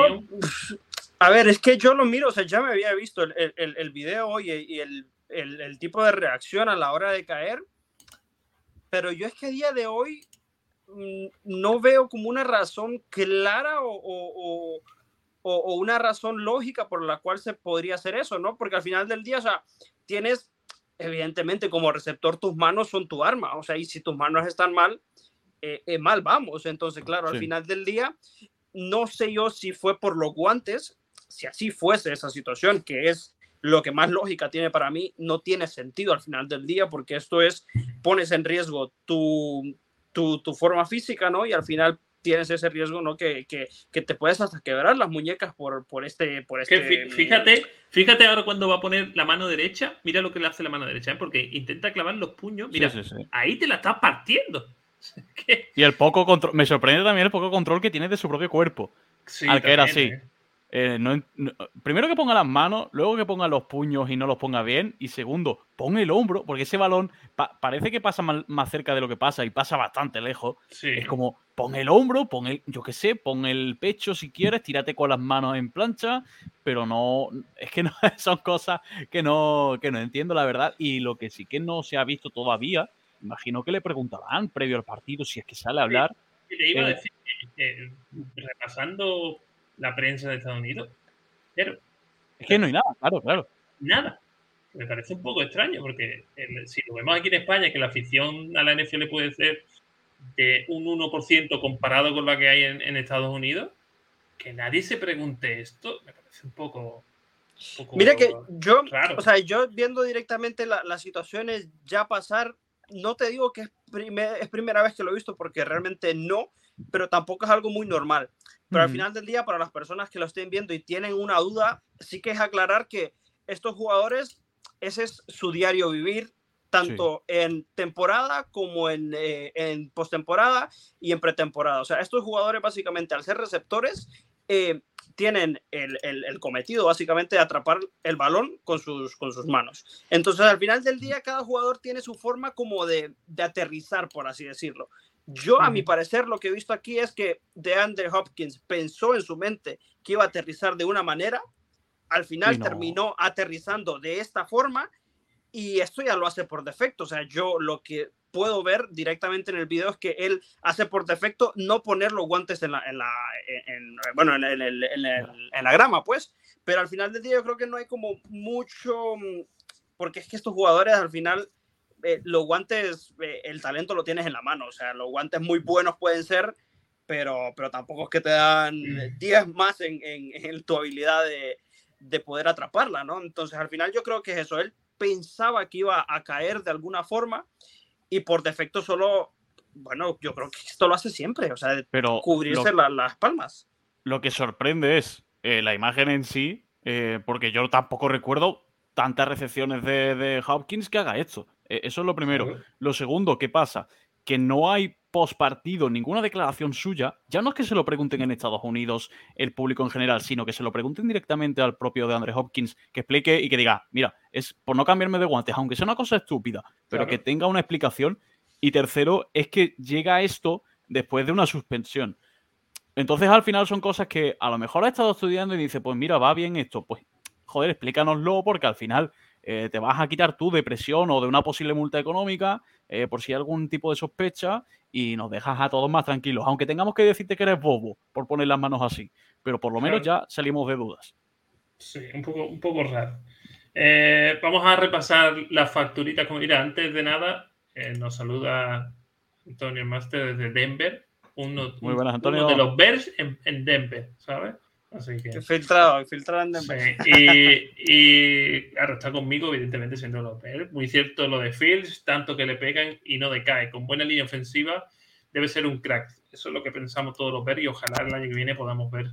a ver, es que yo lo miro, o sea, ya me había visto el, el, el video hoy y el, el, tipo de reacción a la hora de caer, pero yo es que a día de hoy mm, no veo como una razón clara o, o, o, o, una razón lógica por la cual se podría hacer eso, ¿no? Porque al final del día, o sea, tienes, evidentemente, como receptor, tus manos son tu arma, o sea, y si tus manos están mal, eh, eh, mal vamos. Entonces, claro, al final del día, no sé yo si fue por los guantes, si así fuese esa situación, que es lo que más lógica tiene para mí, no tiene sentido al final del día, porque esto es, pones en riesgo tu, tu, tu forma física, ¿no? Y al final tienes ese riesgo, ¿no? Que, que, que, te puedes hasta quebrar las muñecas por, por este... Por este... Fíjate, fíjate ahora cuando va a poner la mano derecha, mira lo que le hace la mano derecha, ¿eh? porque intenta clavar los puños, mira, ahí te la estás partiendo. Y el poco control. Me sorprende también el poco control que tiene de su propio cuerpo. al que era así. ¿eh? Eh, primero que ponga las manos, luego que ponga los puños y no los ponga bien. Y segundo, pon el hombro, porque ese balón parece que pasa más, cerca de lo que pasa y pasa bastante lejos. Es como, pon el hombro, pon el, yo qué sé, pon el pecho si quieres, tírate con las manos en plancha, pero no, es que no, son cosas que no, que no entiendo la verdad. Y lo que sí que no se ha visto todavía imagino que le preguntarán previo al partido si es que sale a hablar. te iba a eh, decir, eh, repasando la prensa de Estados Unidos, pero... Es que no hay nada, claro, claro. Nada. Me parece un poco extraño porque si lo vemos aquí en España, que la afición a la NFL puede ser de un 1% comparado con la que hay en, Estados Unidos, que nadie se pregunte esto, me parece un poco... Mira que yo, o sea, yo viendo directamente las situaciones ya pasar, no te digo que es, es primera vez que lo he visto porque realmente no, pero tampoco es algo muy normal. Pero al final del día, para las personas que lo estén viendo y tienen una duda, sí que es aclarar que estos jugadores, ese es su diario vivir, tanto en temporada como en, eh, en postemporada y en pretemporada. O sea, estos jugadores básicamente al ser receptores eh, tienen el, el, cometido básicamente de atrapar el balón con sus, con sus manos. Entonces, al final del día, cada jugador tiene su forma como de, de aterrizar, por así decirlo. Yo, a mi parecer, lo que he visto aquí es que DeAndre Hopkins pensó en su mente que iba a aterrizar de una manera, al final terminó aterrizando de esta forma y esto ya lo hace por defecto. O sea, yo lo que puedo ver directamente en el video es que él hace por defecto no poner los guantes en la, en la bueno, en, en, en, la grama, pues, pero al final del día yo creo que no hay como mucho, mm, porque es que estos jugadores al final, eh, los guantes, eh, el talento lo tienes en la mano, o sea, los guantes muy buenos pueden ser, pero, pero tampoco es que te dan 10 más en, en, tu habilidad de, de, poder atraparla, ¿no? Entonces al final yo creo que es eso, él pensaba que iba a caer de alguna forma y por defecto solo, bueno, yo creo que esto lo hace siempre, o sea, pero cubrirse las palmas. Lo que sorprende es eh, la imagen en sí, eh, porque yo tampoco recuerdo tantas recepciones de, Hopkins que haga esto. Eh, eso es lo primero. Lo segundo, ¿qué pasa? Que no hay post partido ninguna declaración suya. Ya no es que se lo pregunten en Estados Unidos el público en general, sino que se lo pregunten directamente al propio de Andre Hopkins, que explique y que diga, mira, es por no cambiarme de guantes, aunque sea una cosa estúpida, pero que tenga una explicación. Y tercero, es que llega esto después de una suspensión. Entonces al final son cosas que a lo mejor ha estado estudiando y dice, pues mira, va bien esto, pues joder, explícanoslo porque al final eh, te vas a quitar tu depresión o de una posible multa económica eh, por si hay algún tipo de sospecha y nos dejas a todos más tranquilos, aunque tengamos que decirte que eres bobo por poner las manos así, pero por lo menos ya salimos de dudas. Sí, un poco, un poco raro. Eh, vamos a repasar las facturitas, como dirá, antes de nada, nos saluda Antonio Master desde Denver uno, Muy buenas, Antonio. de los Bears en, Denver, ¿sabes? Así que. Filtrado, y, y, claro, está conmigo, evidentemente, siendo Bears. Muy cierto lo de Fields, tanto que le pegan y no decae. Con buena línea ofensiva, debe ser un crack. Eso es lo que pensamos todos los Bears y ojalá el año que viene podamos ver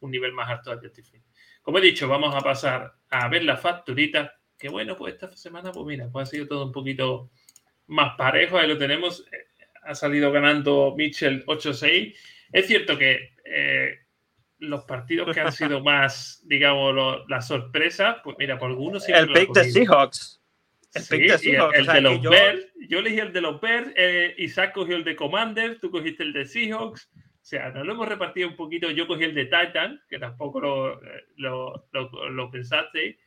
un nivel más alto de Justin Como he dicho, vamos a pasar a ver la facturita. Que bueno, pues esta semana, pues mira, pues ha sido todo un poquito más parejo. Ahí lo tenemos ha salido ganando Mitchell 8-6. Es cierto que eh, los partidos que han sido más, digamos, las sorpresas, pues mira, por algunos sí. El pick de Seahawks. El pick de Seahawks. El, de los yo... Bears. Yo elegí el de los Bears. Eh, Isaac cogió el de Commander. Tú cogiste el de Seahawks. O sea, nos lo hemos repartido un poquito. Yo cogí el de Titan, que tampoco lo, eh, lo, lo, lo pensaste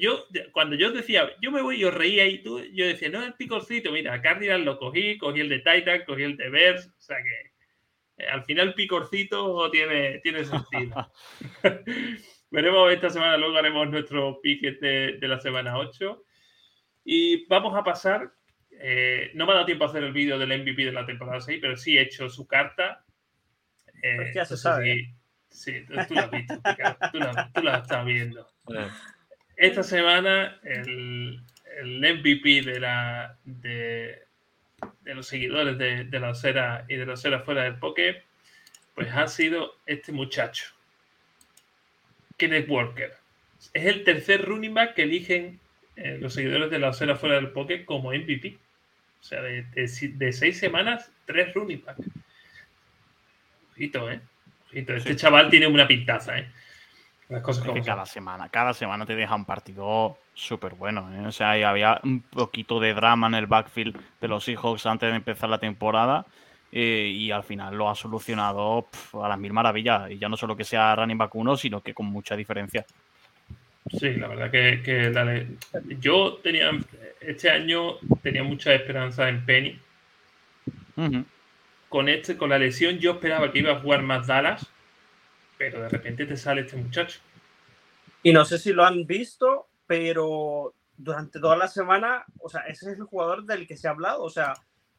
yo, cuando yo decía, yo me voy, yo reía y tú, yo decía, no, el picorcito, mira, Cardinal lo cogí, cogí el de Titan, cogí el de Bears, o sea que al final picorcito tiene, tiene sentido. Veremos esta semana, luego haremos nuestro pique de, de, la semana 8. Y vamos a pasar, eh, no me ha dado tiempo a hacer el vídeo del MVP de la temporada 6, pero sí he hecho su carta. Eh, pues ya se sabe. Sí, tú, tú, la has visto, tú, la, tú la estás viendo esta semana el, el MVP de, la, de, de los seguidores de, de, la Osera y de la Osera fuera del Poké, pues ha sido este muchacho, Kenneth Walker. Es el tercer running back que eligen eh, los seguidores de la Osera fuera del Poké como MVP. O sea, de, de, seis semanas, tres running backs. Ojito, ¿eh? Ojito. Este chaval tiene una pintaza, ¿eh? Que cada semana, cada semana te deja un partido súper bueno. ¿eh? O sea, había un poquito de drama en el backfield de los Seahawks antes de empezar la temporada. Eh, y al final lo ha solucionado a las mil maravillas. Y ya no solo que sea running back uno, sino que con mucha diferencia. Sí, la verdad que, dale. yo tenía este año tenía mucha esperanza en Penny. Con este, con la lesión, yo esperaba que iba a jugar más Dallas pero de repente te sale este muchacho. Y no sé si lo han visto, pero durante toda la semana, o sea, ese es el jugador del que se ha hablado, o sea,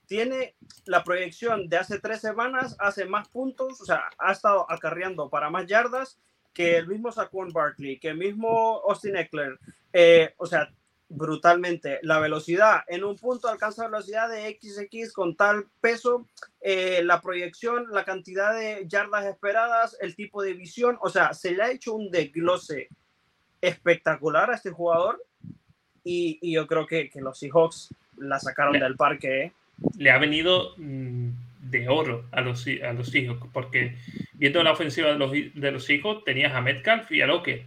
tiene la proyección de hace tres semanas, hace más puntos, o sea, ha estado acarreando para más yardas que el mismo Saquon Barkley, que el mismo Austin Eckler, eh, o sea, brutalmente. La velocidad en un punto alcanza velocidad de XX con tal peso, eh, la proyección, la cantidad de yardas esperadas, el tipo de visión, o sea, se le ha hecho un desglose espectacular a este jugador y, yo creo que, que, los Seahawks la sacaron del parque. ¿eh? Le ha venido mm, de oro a los, a los Seahawks porque viendo la ofensiva de los, de los Seahawks tenías a Metcalf y a Lockett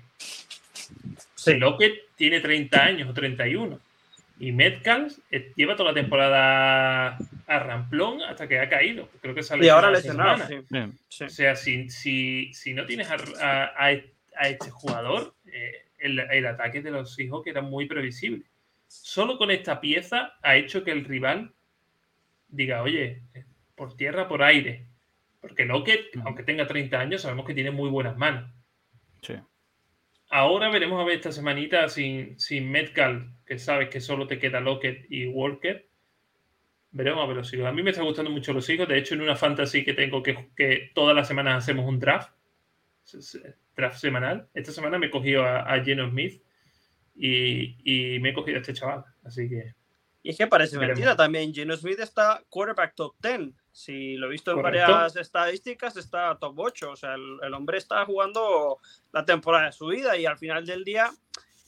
Sí. Lockett tiene 30 años o 31. Y Metcalf eh, lleva toda la temporada a ramplón hasta que ha caído. Creo que sale y ahora lesionado. Sí. O sea, si, si, si no tienes a, a, este jugador, eh, el, el, ataque de los hijos que era muy previsible. Solo con esta pieza ha hecho que el rival diga, oye, por tierra, por aire. Porque Lockett, aunque tenga 30 años, sabemos que tiene muy buenas manos. Sí. Ahora veremos a ver esta semanita sin, sin Metcalf, que sabes que solo te queda Lockett y Walker. Veremos a ver los hijos. A mí me está gustando mucho los hijos. De hecho, en una fantasy que tengo que, que todas las semanas hacemos un draft, draft semanal. Esta semana me he cogido a, a Geno Smith y, y, me he cogido a este chaval. Así que. Y es que parece mentira también. Geno Smith está quarterback top 10. Si lo he visto en varias estadísticas, está top 8. O sea, el, el, hombre está jugando la temporada de su vida y al final del día,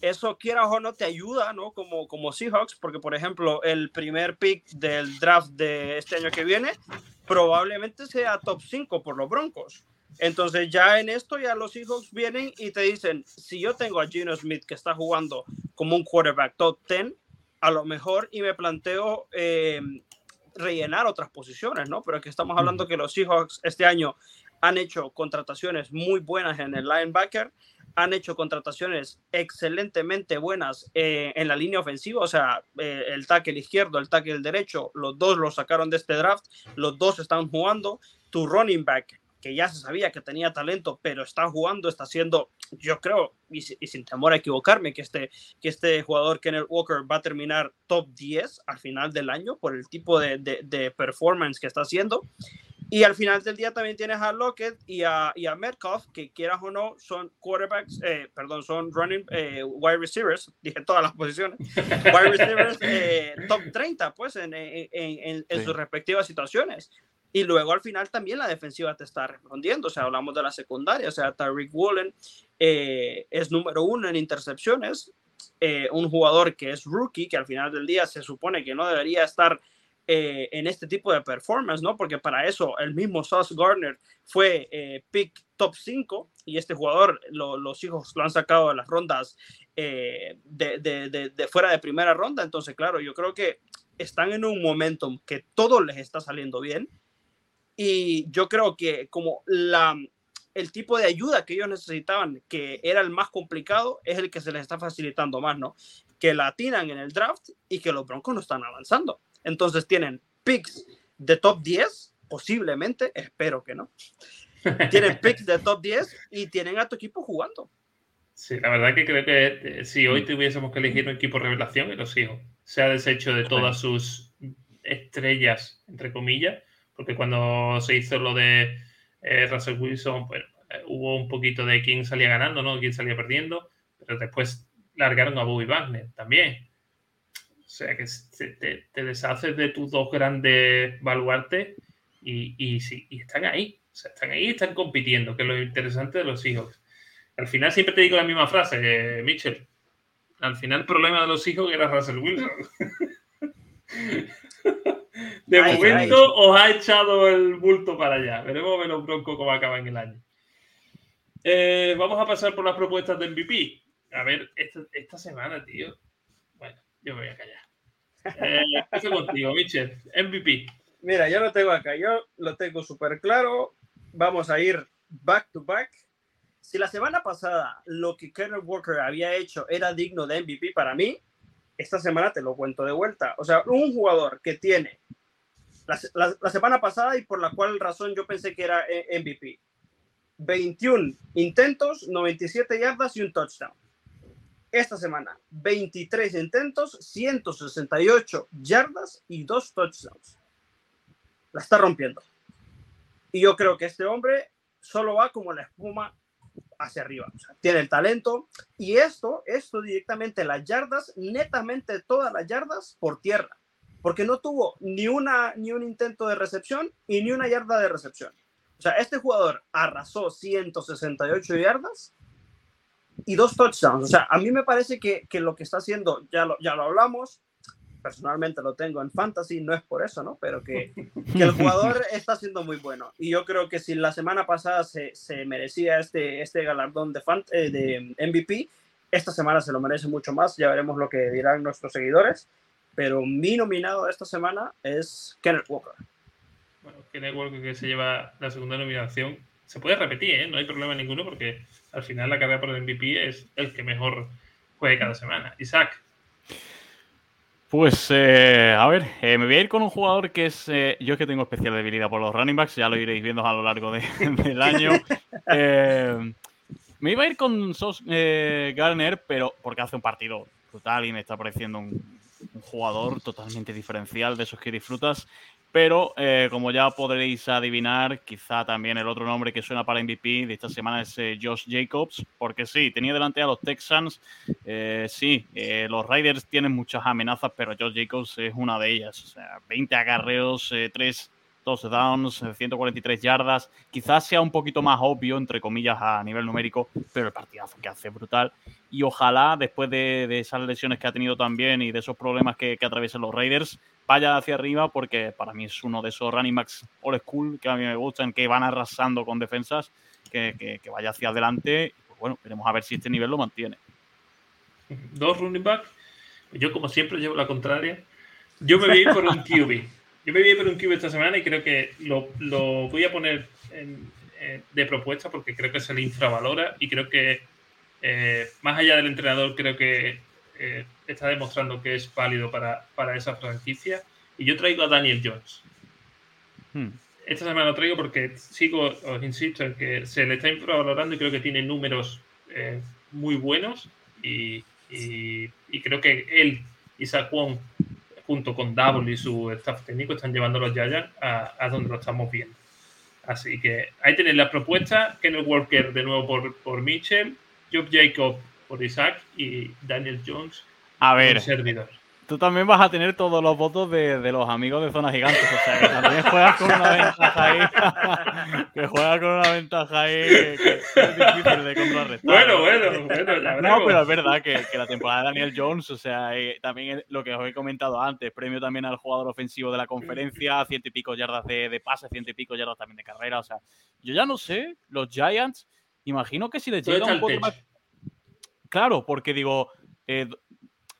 eso quiera o no te ayuda, ¿no? Como, como Seahawks, porque por ejemplo, el primer pick del draft de este año que viene probablemente sea top 5 por los Broncos. Entonces ya en esto ya los Seahawks vienen y te dicen, si yo tengo a Gino Smith que está jugando como un quarterback top 10, a lo mejor y me planteo eh, rellenar otras posiciones, ¿no? Pero aquí estamos hablando que los Seahawks este año han hecho contrataciones muy buenas en el linebacker, han hecho contrataciones excelentemente buenas eh, en la línea ofensiva, o sea, eh, el tackle izquierdo, el tackle derecho, los dos los sacaron de este draft, los dos están jugando, tu running back que ya se sabía que tenía talento, pero está jugando, está haciendo, yo creo, y, y, sin temor a equivocarme, que este, que este jugador, Kenneth Walker, va a terminar top 10 al final del año por el tipo de, de, de performance que está haciendo. Y al final del día también tienes a Lockett y a, y a Metcalf, que quieras o no, son quarterbacks, eh, perdón, son running eh, wide receivers, dije todas las posiciones, wide receivers eh, top 30, pues, en, en, en, en sí. sus respectivas situaciones. Y luego al final también la defensiva te está respondiendo. O sea, hablamos de la secundaria. O sea, Tariq Woolen eh, es número uno en intercepciones. Eh, un jugador que es rookie, que al final del día se supone que no debería estar eh, en este tipo de performance, ¿no? Porque para eso el mismo Sauce Gardner fue eh, pick top 5 y este jugador lo, los hijos lo han sacado de las rondas de, de, de, de fuera de primera ronda. Entonces, claro, yo creo que están en un momentum que todo les está saliendo bien y yo creo que como la, el tipo de ayuda que ellos necesitaban, que era el más complicado, es el que se les está facilitando más, ¿no? Que la atinan en el draft y que los Broncos no están avanzando. Entonces tienen picks de top 10, posiblemente, espero que no. Tienen picks de top 10 y tienen a tu equipo jugando. Sí, la verdad que creo que eh, si hoy tuviésemos que elegir un equipo revelación, los hijos se ha deshecho de todas sus estrellas, entre comillas, porque cuando se hizo lo de eh, Russell Wilson, pues eh, hubo un poquito de quién salía ganando, ¿no? Quién salía perdiendo, pero después largaron a Bobby Wagner también. O sea que te, te deshaces de tus dos grandes baluartes y, y, y están ahí. O sea, están ahí y están compitiendo, que es lo interesante de los hijos. Al final siempre te digo la misma frase, eh, Mitchell. Al final el problema de los hijos era Russell Wilson. De ay, momento ay. os ha echado el bulto para allá. Veremos a ver los Broncos cómo acaban el año. Eh, vamos a pasar por las propuestas de MVP. A ver, esta, esta semana, tío. Bueno, yo me voy a callar. Eh, empiezo contigo, Michel. MVP. Mira, yo lo tengo acá. Yo lo tengo súper claro. Vamos a ir back to back. Si la semana pasada lo que Kenneth Walker había hecho era digno de MVP para mí, esta semana te lo cuento de vuelta. O sea, un jugador que tiene la, semana pasada y por la cual razón yo pensé que era eh, MVP. 21 intentos, 97 yardas y un touchdown. Esta semana, 23 intentos, 168 yardas y dos touchdowns. La está rompiendo. Y yo creo que este hombre solo va como la espuma hacia arriba. Tiene el talento. Y esto, esto directamente, las yardas, netamente todas las yardas por tierra porque no tuvo ni, una, ni un intento de recepción y ni una yarda de recepción. O sea, este jugador arrasó 168 yardas y dos touchdowns. O sea, a mí me parece que, que lo que está haciendo, ya lo, ya lo hablamos, personalmente lo tengo en fantasy, no es por eso, ¿no? Pero que, que el jugador está siendo muy bueno. Y yo creo que si la semana pasada se, se merecía este, este galardón de, fan, eh, de MVP, esta semana se lo merece mucho más. Ya veremos lo que dirán nuestros seguidores pero mi nominado esta semana es Kenneth Walker. Bueno, Kenneth Walker que se lleva la segunda nominación. Se puede repetir, ¿eh? no hay problema ninguno porque al final la carrera por el MVP es el que mejor juegue cada semana. Isaac. Pues, eh, a ver, eh, me voy a ir con un jugador que es. Eh, yo es que tengo especial debilidad por los running backs, ya lo iréis viendo a lo largo de, del año. Eh, Me iba a ir con Sos eh, Garner, pero porque hace un partido brutal y me está pareciendo un, un jugador totalmente diferencial de esos que disfrutas. Pero eh, como ya podréis adivinar, quizá también el otro nombre que suena para MVP de esta semana es eh, Josh Jacobs, porque sí, tenía delante a los Texans. Eh, sí, los Riders tienen muchas amenazas, pero Josh Jacobs es una de ellas. O sea, 20 agarreos, 3 touchdowns, 143 yardas. Quizás sea un poquito más obvio, entre comillas, a nivel numérico, pero el partidazo que hace brutal. Y ojalá, después de, esas lesiones que ha tenido también y de esos problemas que, que atraviesan los Raiders, vaya hacia arriba porque para mí es uno de esos running backs old school que a mí me gustan, que van arrasando con defensas, que, vaya hacia adelante. Pues bueno, veremos a ver si este nivel lo mantiene. Dos running backs. Yo, como siempre, llevo la contraria. Yo me voy por un QB. Yo me voy por un QB esta semana y creo que lo, voy a poner de propuesta porque creo que se le infravalora y creo que, eh, más allá del entrenador, creo que eh, está demostrando que es válido para, para, esa franquicia. Y yo traigo a Daniel Jones. Hmm. Esta semana lo traigo porque sigo, os insisto, en que se le está infravalorando y creo que tiene números eh, muy buenos. Y, y, creo que él y Saquon, junto con Double y su staff técnico, están llevando los Giants a, a, donde lo estamos viendo. Así que ahí tenéis las propuestas. Kenneth Walker de nuevo por, por Mitchell, Job Jacob por Isaac y Daniel Jones. A ver, servidor. Tú también vas a tener todos los votos de, de, los amigos de Zona Gigantes. O sea, que también juegas con una ventaja ahí. que juegas con una ventaja ahí que, es difícil de contrarrestar. Bueno, bueno, bueno, ya No, pero es verdad que, que, la temporada de Daniel Jones, o sea, eh, también lo que os he comentado antes, premio también al jugador ofensivo de la conferencia, ciento y pico yardas de, de pase, ciento y pico yardas también de carrera. O sea, yo ya no sé, los Giants, imagino que si les llega un poco más claro, porque digo, eh,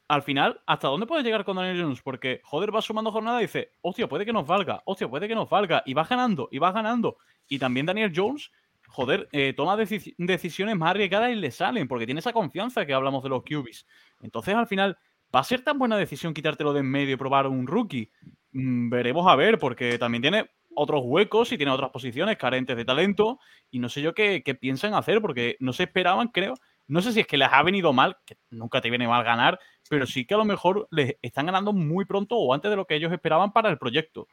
al final, ¿hasta dónde puede llegar con Daniel Jones? Porque, joder, va sumando jornada y dice, hostia, puede que nos valga, hostia, puede que nos valga, y va ganando, y va ganando. Y también Daniel Jones, joder, eh, toma decisiones más arriesgadas y le salen, porque tiene esa confianza que hablamos de los QBs. Entonces, al final, ¿va a ser tan buena decisión quitártelo de en medio y probar un rookie? Mm, veremos a ver, porque también tiene otros huecos y tiene otras posiciones carentes de talento, y no sé yo qué, qué piensan hacer, porque no se esperaban, creo, no sé si es que les ha venido mal, que nunca te viene mal ganar, pero sí que a lo mejor les están ganando muy pronto o antes de lo que ellos esperaban para el proyecto.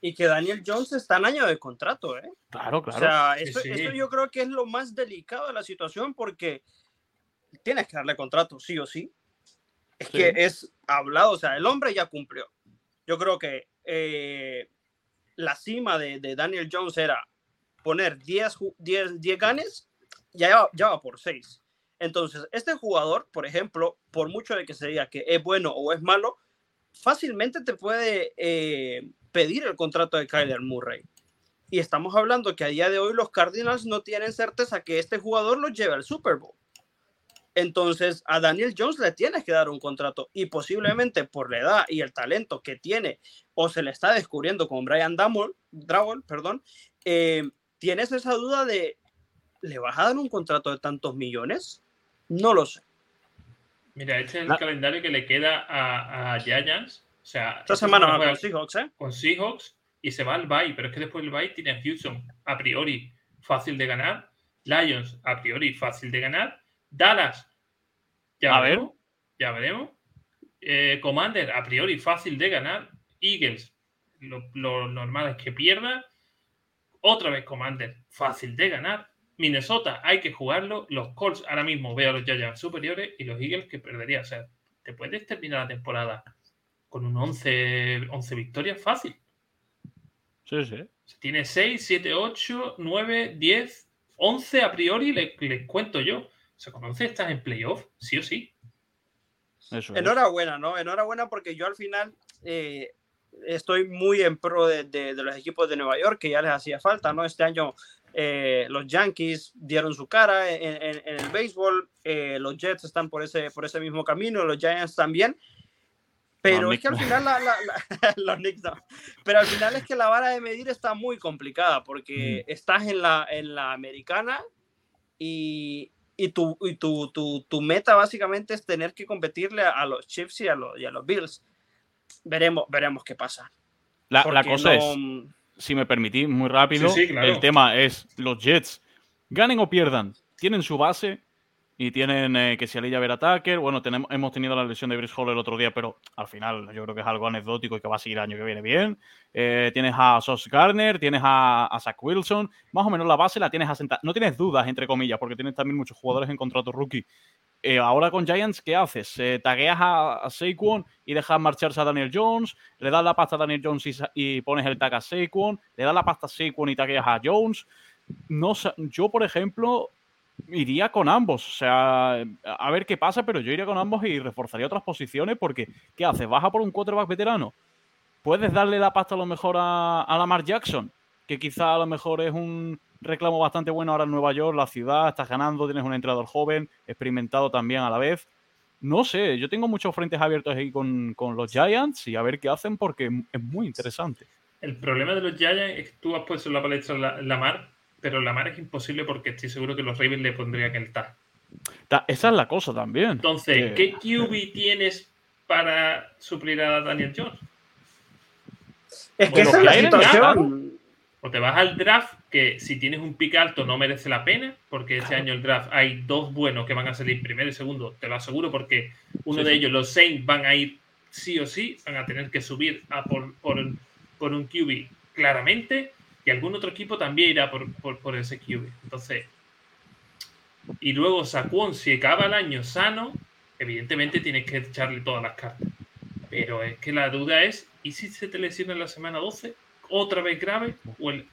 Y que Daniel Jones está en año de contrato, ¿eh? Claro, claro. O sea, esto, yo creo que es lo más delicado de la situación porque tienes que darle contrato, sí o sí. Es que es hablado, o sea, el hombre ya cumplió. Yo creo que eh, la cima de, Daniel Jones era poner 10, 10, 10 ganes, ya, ya va por 6. Entonces, este jugador, por ejemplo, por mucho de que se diga que es bueno o es malo, fácilmente te puede eh, pedir el contrato de Kyler Murray. Y estamos hablando que a día de hoy los Cardinals no tienen certeza que este jugador lo lleve al Super Bowl. Entonces, a Daniel Jones le tienes que dar un contrato y posiblemente por la edad y el talento que tiene o se le está descubriendo con Brian Drawell, perdón, eh, tienes esa duda de, ¿le vas a dar un contrato de tantos millones? No lo sé. Mira, este es el calendario que le queda a, a Giants. O sea, esta semana con Seahawks, ¿eh? Con Seahawks y se va al Bay, pero es que después del Bay tiene a Houston, a priori fácil de ganar. Lions, a priori fácil de ganar. Dallas, ya a veremos. Ver. Ya veremos. Eh, Commander, a priori fácil de ganar. Eagles, lo, lo normal es que pierda. Otra vez Commander, fácil de ganar. Minnesota hay que jugarlo. Los Colts ahora mismo veo a los Giants superiores y los Eagles que perdería. O sea, te puedes terminar la temporada con un 11, 11 victorias fácil. Sí, sí. Tiene 6, 7, 8, 9, 10, 11 a priori, les, cuento yo. O sea, con 11 estás en playoff, sí o sí. Enhorabuena, ¿no? Enhorabuena porque yo al final eh, estoy muy en pro de, de, los equipos de Nueva York, que ya les hacía falta, ¿no? Este año eh, los Yankees dieron su cara en, el béisbol, eh, los Jets están por ese, por ese mismo camino, los Giants también. Pero es que al final la, los Knicks Pero al final es que la vara de medir está muy complicada porque mm. estás en la, en la americana y, y, tu, y tu, tu, tu, meta básicamente es tener que competirle a, los Chiefs y a los, y a los Bills. Veremos, veremos qué pasa. La, la cosa es si me permitís, muy rápido. El tema es los Jets, ganen o pierdan, tienen su base y tienen eh, que si Alilla Ver Attacker, bueno, tenemos, hemos tenido la lesión de Brice Hall el otro día, pero al final yo creo que es algo anecdótico y que va a seguir el año que viene bien. Eh, tienes a Sos Garner, tienes a, Zach Wilson, más o menos la base la tienes asentada. No tienes dudas, entre comillas, porque tienes también muchos jugadores en contrato rookie. Eh, ahora con Giants, ¿qué haces? tagueas a, a, Saquon y dejas marcharse a Daniel Jones, le das la pasta a Daniel Jones y, pones el tag a Saquon, le das la pasta a Saquon y tagueas a Jones. No, yo, por ejemplo, iría con ambos. O sea, a ver qué pasa, pero yo iría con ambos y reforzaría otras posiciones porque, ¿qué haces? ¿Baja por un quarterback veterano? ¿Puedes darle la pasta a lo mejor a, a Lamar Jackson? Que quizá a lo mejor es un reclamo bastante bueno ahora en Nueva York, la ciudad, estás ganando, tienes un entrenador joven, experimentado también a la vez. No sé, yo tengo muchos frentes abiertos ahí con, con los Giants y a ver qué hacen porque es muy interesante. El problema de los Giants es que tú has puesto en la palestra Lamar pero la mar es imposible porque estoy seguro que los Ravens le pondrían el tag. Esa es la cosa también. Entonces, ¿qué QB tienes para suplir a Daniel Jones? Es que esa es la situación. O te vas al draft, que si tienes un pick alto no merece la pena, porque este año el draft hay dos buenos que van a salir primero y segundo, te lo aseguro, porque uno de ellos, los Saints, van a ir sí o sí, van a tener que subir a por, por, por un QB claramente y algún otro equipo también irá por, por, ese QB. Entonces, y luego Saquon, si acaba el año sano, evidentemente tienes que echarle todas las cartas. Pero es que la duda es, ¿y si se te lesiona en la semana 12? ¿Otra vez grave? O es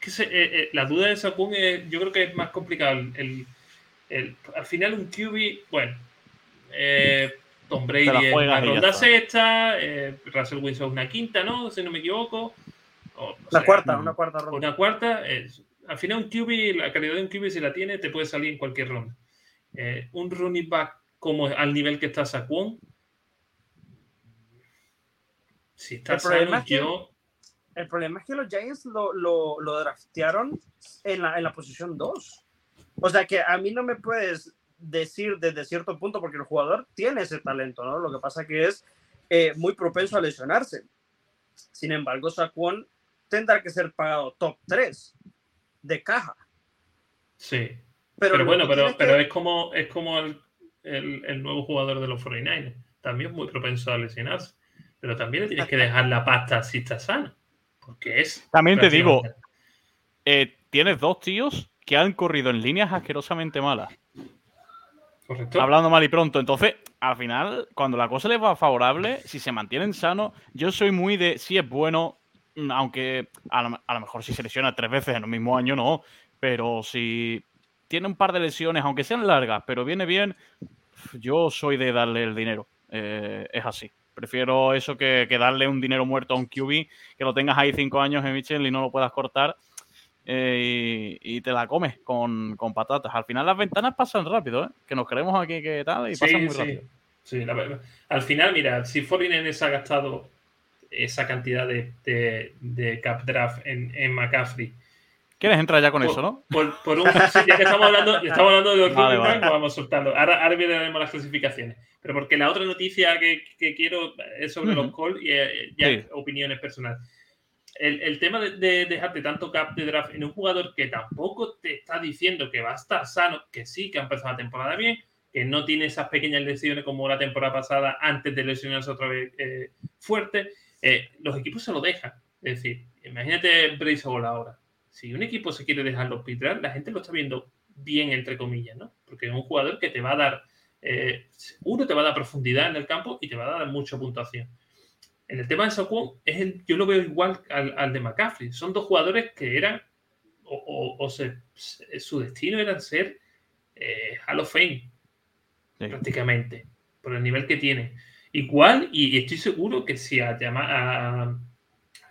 que eh, eh, la duda de Saquon yo creo que es más complicado. El, al final un QB, bueno, eh, Tom Brady es una ronda sexta, Russell Wilson una quinta, ¿no? Si no me equivoco la cuarta, una cuarta ronda. Una cuarta, es, al final un QB, la calidad de un QB si la tiene, te puede salir en cualquier ronda. Eh, un running back como al nivel que está Saquon, si está el es que, el problema es que los Giants lo, lo, lo draftearon en la, en la posición 2. O sea que a mí no me puedes decir desde cierto punto, porque el jugador tiene ese talento, ¿no? Lo que pasa que es eh, muy propenso a lesionarse. Sin embargo, Saquon tendrá que ser pagado top 3 de caja. Sí. Pero, bueno, pero, pero es como, es como el, el, nuevo jugador de los 49ers. También muy propenso a lesionarse. Pero también le tienes que dejar la pasta si está sano. Porque es. También te digo, eh, tienes dos tíos que han corrido en líneas asquerosamente malas. Correcto. Hablando mal y pronto. Entonces, al final, cuando la cosa les va favorable, si se mantienen sanos, yo soy muy de si es bueno, Mm, aunque a lo, mejor si se lesiona tres veces en el mismo año, no, pero si tiene un par de lesiones, aunque sean largas, pero viene bien, yo soy de darle el dinero. Eh, es así. Prefiero eso que, darle un dinero muerto a un QB, que lo tengas ahí cinco años en Mitchell y no lo puedas cortar eh, y, te la comes con, patatas. Al final las ventanas pasan rápido, ¿eh? que nos creemos aquí que tal y pasan muy rápido. Sí, al final, mira, si Foreigner ha gastado esa cantidad de, de, cap draft en, en, McCaffrey. ¿Quieres entrar ya con eso, no? Por, un, ya que estamos hablando, estamos hablando de los vale, vale. vamos soltando. Ahora, ahora veremos las clasificaciones. Pero porque la otra noticia que, que quiero es sobre los calls y eh, ya opiniones personales. El, el, tema de, de, dejarte tanto cap de draft en un jugador que tampoco te está diciendo que va a estar sano, que sí, que ha empezado la temporada bien, que no tiene esas pequeñas lesiones como la temporada pasada antes de lesionarse otra vez eh, fuerte, eh, los equipos se lo dejan. Es decir, imagínate Brace ahora. Si un equipo se quiere dejar los pitras, la gente lo está viendo bien, entre comillas, ¿no? Porque es un jugador que te va a dar, eh, uno te va a dar profundidad en el campo y te va a dar mucha puntuación. En el tema de Saquon, es el, yo lo veo igual al, de McCaffrey. Son dos jugadores que eran, o, su destino era ser eh, Hall of Fame, prácticamente, por el nivel que tiene. Igual, y, estoy seguro que si a, a,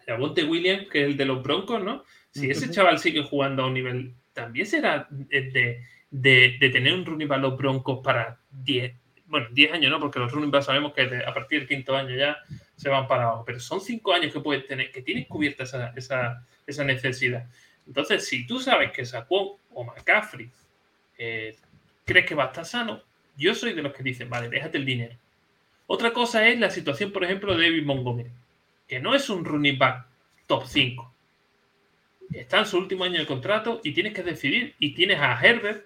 a Williams, que es el de los Broncos, ¿no? Si ese chaval sigue jugando a un nivel, también será de, de, tener un running back los Broncos para 10, bueno, 10 años no, porque los running backs sabemos que a partir del quinto año ya se van para abajo, pero son 5 años que puedes tener, que tienes cubierta esa, esa, esa necesidad. Entonces, si tú sabes que Saquon o McCaffrey eh, crees que va a estar sano, yo soy de los que dicen, vale, déjate el dinero. Otra cosa es la situación, por ejemplo, de David Montgomery, que no es un running back top 5. Está en su último año de contrato y tienes que decidir. Y tienes a Herbert,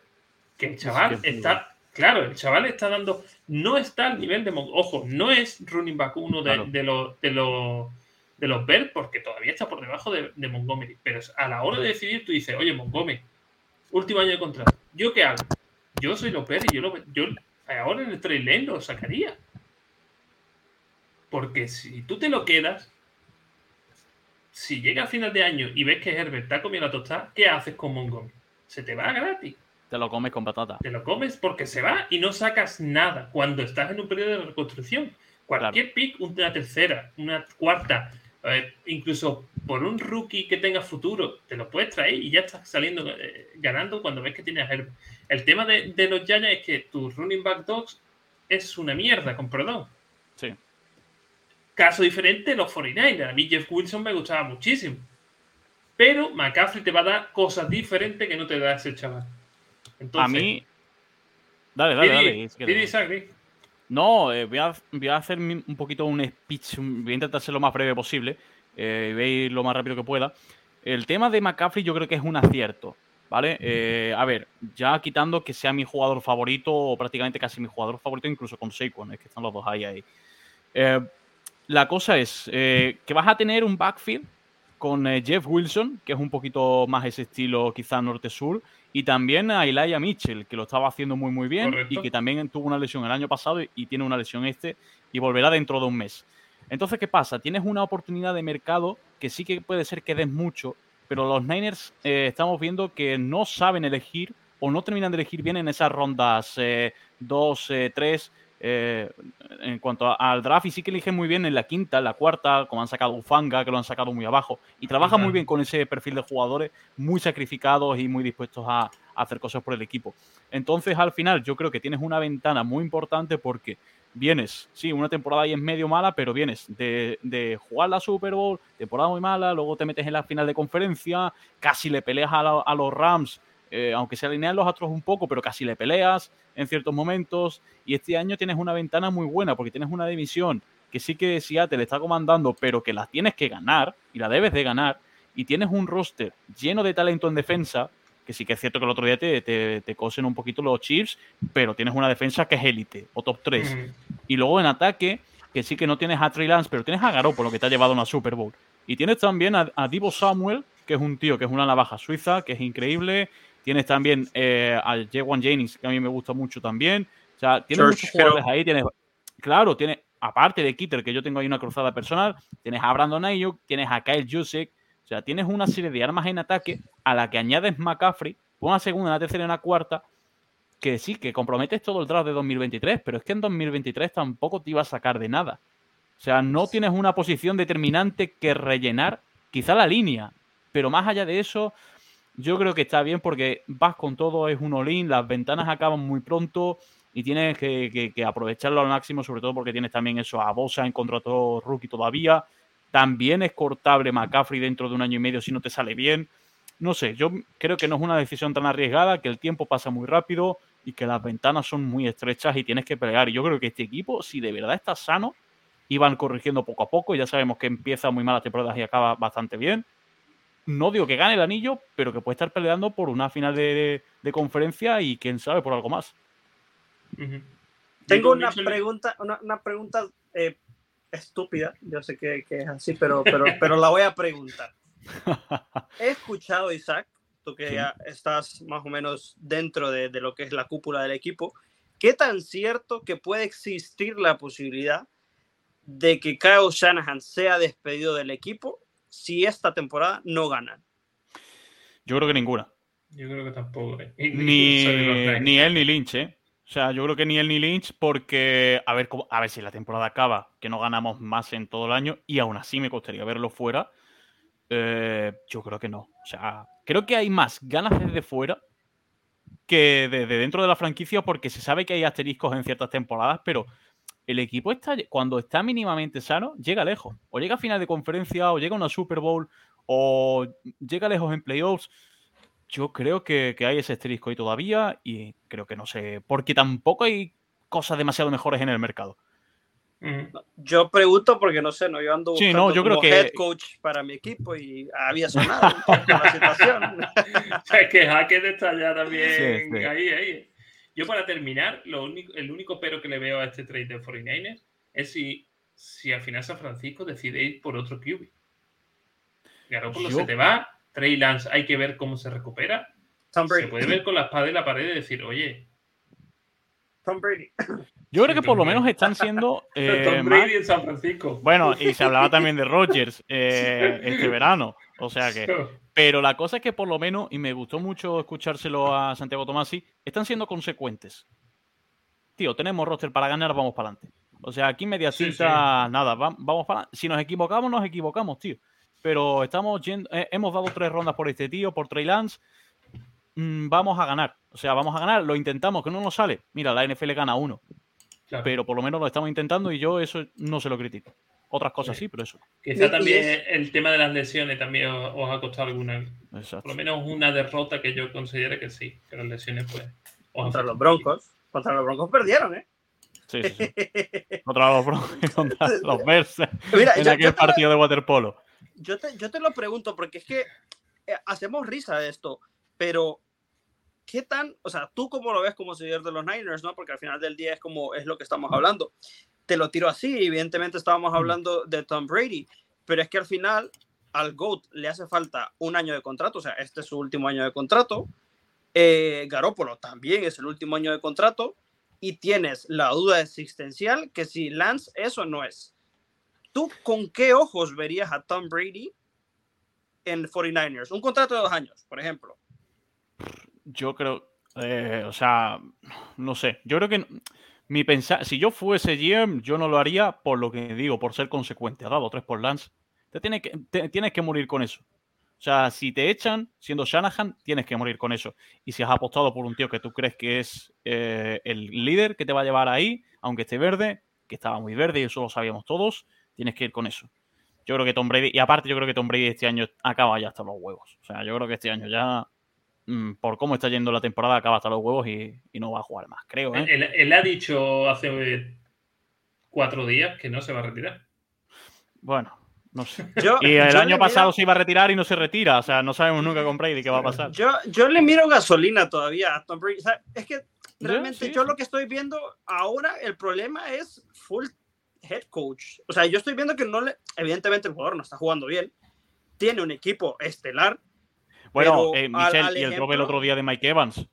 Que el chaval está, claro, el chaval está dando, no está al nivel de, ojo, no es running back uno de, de los de los de los Bears porque todavía está por debajo de, Montgomery. Pero a la hora de decidir, tú dices, oye, Montgomery, último año de contrato, ¿yo qué hago? Yo soy los Bears y yo, lo, yo ahora en el trailer lo sacaría. Porque si tú te lo quedas, si llega a final de año y ves que Herbert está comiendo la tostada, ¿qué haces con Montgomery? Se te va gratis. Te lo comes con patata. Te lo comes porque se va y no sacas nada cuando estás en un periodo de reconstrucción. Cualquier pick, una tercera, una cuarta, incluso por un rookie que tenga futuro, te lo puedes traer y ya estás saliendo eh, ganando cuando ves que tienes Herbert. El tema de, los Giants es que tu running back dogs es una mierda, con perdón. Sí. Caso diferente, los 49ers. A mí Jeff Wilson me gustaba muchísimo. Pero McCaffrey te va a dar cosas diferentes que no te da ese chaval. a mí. Dale, dale, dale. No, eh, voy, a, hacer un poquito un speech. Voy a intentar ser lo más breve posible. Eh, voy a ir lo más rápido que pueda. El tema de McCaffrey yo creo que es un acierto. ¿Vale? Eh, a ver, ya quitando que sea mi jugador favorito, o prácticamente casi mi jugador favorito, incluso con Saquon, es que están los dos ahí ahí. Eh, la cosa es eh, que vas a tener un backfield con Jeff Wilson, que es un poquito más ese estilo quizá norte-sur, y también a Elijah Mitchell, que lo estaba haciendo muy muy bien y que también tuvo una lesión el año pasado y, y tiene una lesión este y volverá dentro de un mes. Entonces, ¿qué pasa? Tienes una oportunidad de mercado que sí que puede ser que des mucho, pero los Niners eh, estamos viendo que no saben elegir o no terminan de elegir bien en esas rondas 2, eh, 3. Eh, en cuanto al draft, y sí que eligen muy bien en la quinta, en la cuarta, como han sacado Ufanga, que lo han sacado muy abajo, y trabajan muy bien con ese perfil de jugadores muy sacrificados y muy dispuestos a, a hacer cosas por el equipo. Entonces, al final, yo creo que tienes una ventana muy importante porque vienes, sí, una temporada ahí en medio mala, pero vienes de, jugar la Super Bowl, temporada muy mala, luego te metes en la final de conferencia, casi le peleas a, los Rams, eh, aunque se alinean los astros un poco, pero casi le peleas en ciertos momentos. Y este año tienes una ventana muy buena porque tienes una división que sí que Seattle está comandando, pero que la tienes que ganar y la debes de ganar. Y tienes un roster lleno de talento en defensa que sí que es cierto que el otro día te, te, cosen un poquito los chips, pero tienes una defensa que es élite o top 3. Y luego en ataque, que sí que no tienes a Trey Lance, pero tienes a Garoppolo, lo que te ha llevado a una Super Bowl. Y tienes también a, Divo Samuel, que es un tío que es una navaja suiza, que es increíble. Tienes también eh, a J1 Jennings, que a mí me gusta mucho también. O sea, tienes muchos jugadores ahí. Tienes, claro, tienes, aparte de Kitter, que yo tengo ahí una cruzada personal, tienes a Brandon Ayuk, tienes a Kyle Jusic, o sea, tienes una serie de armas en ataque a la que añades McCaffrey, una segunda, una tercera y una cuarta, que sí, que comprometes todo el draft de 2023, pero es que en 2023 tampoco te iba a sacar de nada. O sea, no tienes una posición determinante que rellenar, quizá la línea, pero más allá de eso, yo creo que está bien porque vas con todo, es un all las ventanas acaban muy pronto y tienes que, aprovecharlo al máximo, sobre todo porque tienes también eso a Bosa en contrato rookie todavía. También es cortable McCaffrey dentro de un año y medio si no te sale bien. No sé, yo creo que no es una decisión tan arriesgada, que el tiempo pasa muy rápido y que las ventanas son muy estrechas y tienes que pelear. Y yo creo que este equipo, si de verdad está sano, iban corrigiendo poco a poco. Ya sabemos que empieza muy malas temporadas y acaba bastante bien. No digo que gane el anillo, pero que puede estar peleando por una final de, conferencia y quién sabe por algo más. Tengo una pregunta, una, pregunta eh, estúpida, yo sé que, es así, pero, pero, pero la voy a preguntar. He escuchado, Isaac, tú que ya estás más o menos dentro de, de, lo que es la cúpula del equipo, ¿qué tan cierto que puede existir la posibilidad de que Kyle Shanahan sea despedido del equipo si esta temporada no ganan? Yo creo que ninguna. Yo creo que tampoco. ¿eh? Ni, ni él ni Lynch, ¿eh? O sea, yo creo que ni él ni Lynch, porque a ver, a ver si la temporada acaba, que no ganamos más en todo el año, y aún así me costaría verlo fuera. Eh, yo creo que no. O sea, creo que hay más ganas desde fuera que desde dentro de la franquicia, porque se sabe que hay asteriscos en ciertas temporadas, pero el equipo está, cuando está mínimamente sano, llega lejos. O llega a final de conferencia, o llega a una Super Bowl, o llega lejos en playoffs yo creo que, hay ese asterisco ahí todavía y creo que no sé, porque tampoco hay cosas demasiado mejores en el mercado. Yo pregunto porque no sé, no yo ando sí, no, yo creo que... head coach para mi equipo y había sonado la situación. es que Jaque está ya también ahí, ahí. Yo para terminar, lo único, el único pero que le veo a este trade de 49ers es si, si al final San Francisco decide ir por otro QB. Garoppolo se te va, Trey Lance hay que ver cómo se recupera. Se puede ver con la espada en la pared y decir, oye. Tom Brady. Yo creo que por lo menos están siendo. Eh, Tom Brady en San Francisco. Bueno, y se hablaba también de Rogers eh, este verano. O sea que. Pero la cosa es que por lo menos, y me gustó mucho escuchárselo a Santiago Tomasi, están siendo consecuentes. Tío, tenemos roster para ganar, vamos para adelante. O sea, aquí media cinta, nada, vamos para adelante. Si nos equivocamos, nos equivocamos, tío. Pero estamos yendo, eh, hemos dado tres rondas por este tío, por Trey Lance. Mm, vamos a ganar. O sea, vamos a ganar, lo intentamos, que no nos sale. Mira, la NFL gana uno. Pero por lo menos lo estamos intentando y yo eso no se lo critico. Otras cosas sí, pero eso. Quizá también el tema de las lesiones también os, ha costado alguna. Por lo menos una derrota que yo considere que sí, que las lesiones pues. Contra los Broncos. Contra los Broncos perdieron, ¿eh? Sí, sí, contra los Broncos, contra los Bears. Mira, en aquel partido de waterpolo. Yo te, yo te lo pregunto porque es que eh, hacemos risa de esto, pero ¿qué tan, o sea, tú cómo lo ves como seguidor de los Niners, ¿no? Porque al final del día es como es lo que estamos hablando te lo tiro así. Evidentemente estábamos hablando de Tom Brady, pero es que al final al GOAT le hace falta un año de contrato, o sea, este es su último año de contrato. Eh, Garópolo también es el último año de contrato y tienes la duda existencial que si Lance eso no es. ¿Tú con qué ojos verías a Tom Brady en 49ers? Un contrato de dos años, por ejemplo. Yo creo, eh, o sea, no sé, yo creo que mi pensar, si yo fuese GM, yo no lo haría por lo que digo, por ser consecuente. Ha dado tres por Lance. Te, tiene que, tienes que morir con eso. O sea, si te echan siendo Shanahan, tienes que morir con eso. Y si has apostado por un tío que tú crees que es eh, el líder que te va a llevar ahí, aunque esté verde, que estaba muy verde y eso lo sabíamos todos, tienes que ir con eso. Yo creo que Tom Brady, y aparte yo creo que Tom Brady este año acaba ya hasta los huevos. O sea, yo creo que este año ya por cómo está yendo la temporada, acaba hasta los huevos y, no va a jugar más, creo. ¿eh? Él, ha dicho hace cuatro días que no se va a retirar. Bueno, no sé. y el año pasado se iba a retirar y no se retira. O sea, no sabemos nunca con Brady qué va a pasar. Yo, yo le miro gasolina todavía a Tom Brady. es que realmente yo lo que estoy viendo ahora, el problema es full head coach. O sea, yo estoy viendo que no le. Evidentemente el jugador no está jugando bien. Tiene un equipo estelar bueno, eh, Michelle, y el drop el otro día de Mike Evans,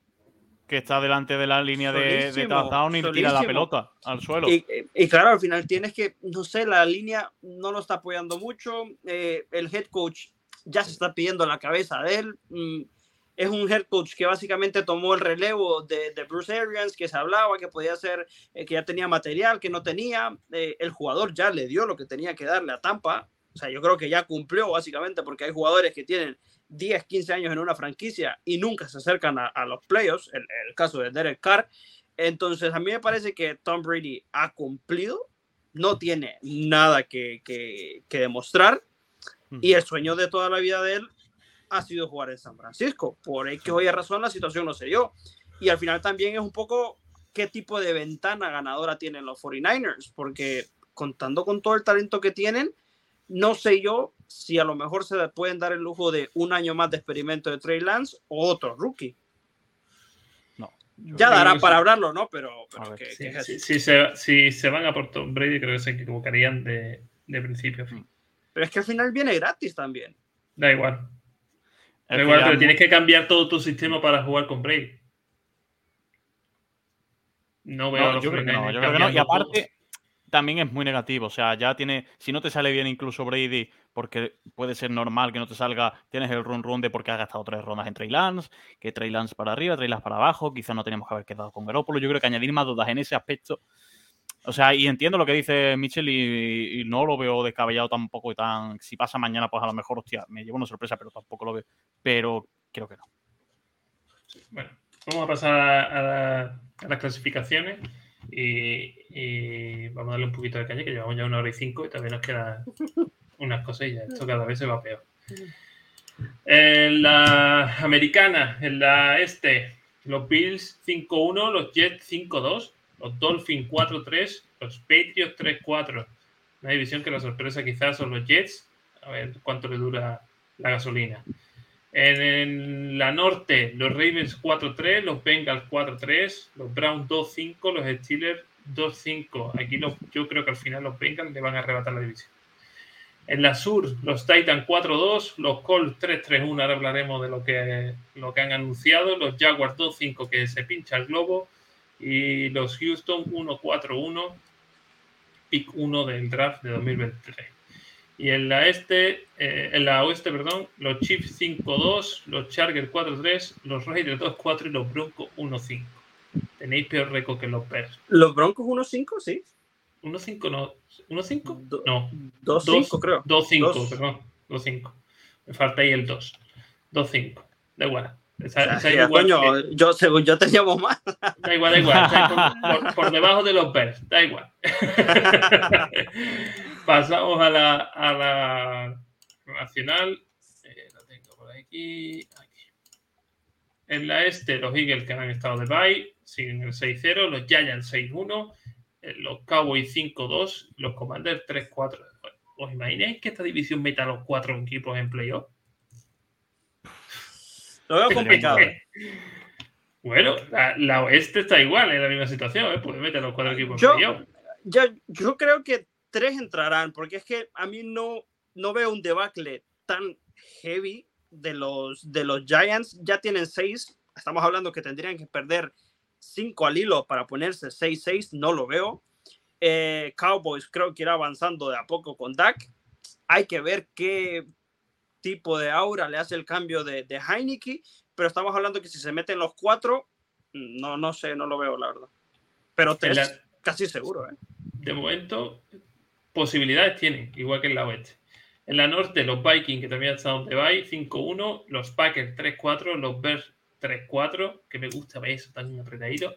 que está delante de la línea de, de touchdown y tira la pelota al suelo. Y, claro, al final tienes que, no sé, la línea no lo está apoyando mucho. Eh, el head coach ya se está pidiendo la cabeza de él. Mm, es un head coach que básicamente tomó el relevo de, de Bruce Arians, que se hablaba que podía ser, eh, que ya tenía material, que no tenía. el jugador ya le dio lo que tenía que darle a Tampa. O sea, yo creo que ya cumplió básicamente porque hay jugadores que tienen 10, 15 años en una franquicia y nunca se acercan a, los playoffs, el, el, caso de Derek Carr. Entonces, a mí me parece que Tom Brady ha cumplido, no tiene nada que, que, demostrar y el sueño de toda la vida de él ha sido jugar en San Francisco. Por que hoy razón la situación no se dio. Y al final también es un poco qué tipo de ventana ganadora tienen los 49ers, porque contando con todo el talento que tienen, no sé yo si a lo mejor se pueden dar el lujo de un año más de experimento de Trey Lance o otro rookie. No. Ya dará para hablarlo, ¿no? Pero, si, se, van a por Tom Brady, creo que se equivocarían de, principio a fin. Pero es que al final viene gratis también. Da igual. Da igual, pero tienes que cambiar todo tu sistema para jugar con Brady. No veo yo creo que no, yo creo que no. Y aparte, también es muy negativo. O sea, ya tiene, si no te sale bien incluso Brady, porque puede ser normal que no te salga, tienes el run run de porque ha gastado tres rondas en Trey Lance, que Trey Lance para arriba, Trey Lance para abajo, quizás no tenemos que haber quedado con Garoppolo. Yo creo que añadir más dudas en ese aspecto. O sea, y entiendo lo que dice Mitchell y, no lo veo descabellado tampoco y tan. Si pasa mañana, pues a lo mejor, hostia, me llevo una sorpresa, pero tampoco lo veo. Pero creo que no. Bueno, vamos a pasar a las clasificaciones. Y, vamos a darle un poquito de calle, que llevamos ya una hora y cinco y todavía nos quedan unas cosillas. Esto cada vez se va peor. En la americana, en la este, los Bills 5-1, los Jets 5-2, los Dolphins 4-3, los Patriots 3-4. Una división que la sorpresa quizás son los Jets. A ver cuánto le dura la gasolina. En, la norte, los Ravens 4-3, los Bengals 4-3, los Browns 2-5, los Steelers 2-5. Aquí yo creo que al final los Bengals le van a arrebatar la división. En la sur, los Titans 4-2, los Colts 3-3-1, ahora hablaremos de lo que, lo que han anunciado, los Jaguars 2-5 que se pincha el globo y los Houston 1-4-1, pick 1 del draft de 2023. Y en la este, eh, en la oeste, perdón, los Chiefs 5-2, los Chargers 4-3, los Raiders 2-4 y los Broncos 1-5. Tenéis peor récord que los Bears. ¿Los Broncos 1-5? Sí. 1-5 no. ¿1-5? No. 2-5 creo. 2-5, perdón. 2-5. Me falta ahí el 2. 2-5. Da igual. O sea, igual coño, yo, según yo teníamos más. Da igual, da igual. por, por, debajo de los Bears. Da igual. Pasamos a la, a la nacional. Eh, lo tengo por aquí, aquí. En la este, los Eagles que han estado de bye, siguen el 6-0. Los Giants 6-1. Eh, los Cowboys 5-2. Los Commanders 3-4. ¿Os imagináis que esta división meta a los cuatro equipos en playoff? Lo veo complicado. Bueno, la, oeste está igual, en la misma situación, ¿eh? puede meter a los cuatro equipos en playoff. Yo, yo creo que tres entrarán, porque es que a mí no, no veo un debacle tan heavy de los, de los Giants. Ya tienen seis, estamos hablando que tendrían que perder cinco al hilo para ponerse 6-6, no lo veo. Eh, Cowboys creo que irá avanzando de a poco con Dak. Hay que ver qué tipo de aura le hace el cambio de, de Heineke, pero estamos hablando que si se meten los cuatro, no, no sé, no lo veo, la verdad. Pero tres, casi seguro. ¿eh? De momento, posibilidades tienen, igual que en la oeste. En la norte, los Vikings, que también están donde va, 5-1, los Packers 3-4, los Bears 3-4, que me gusta ver eso tan apretadito.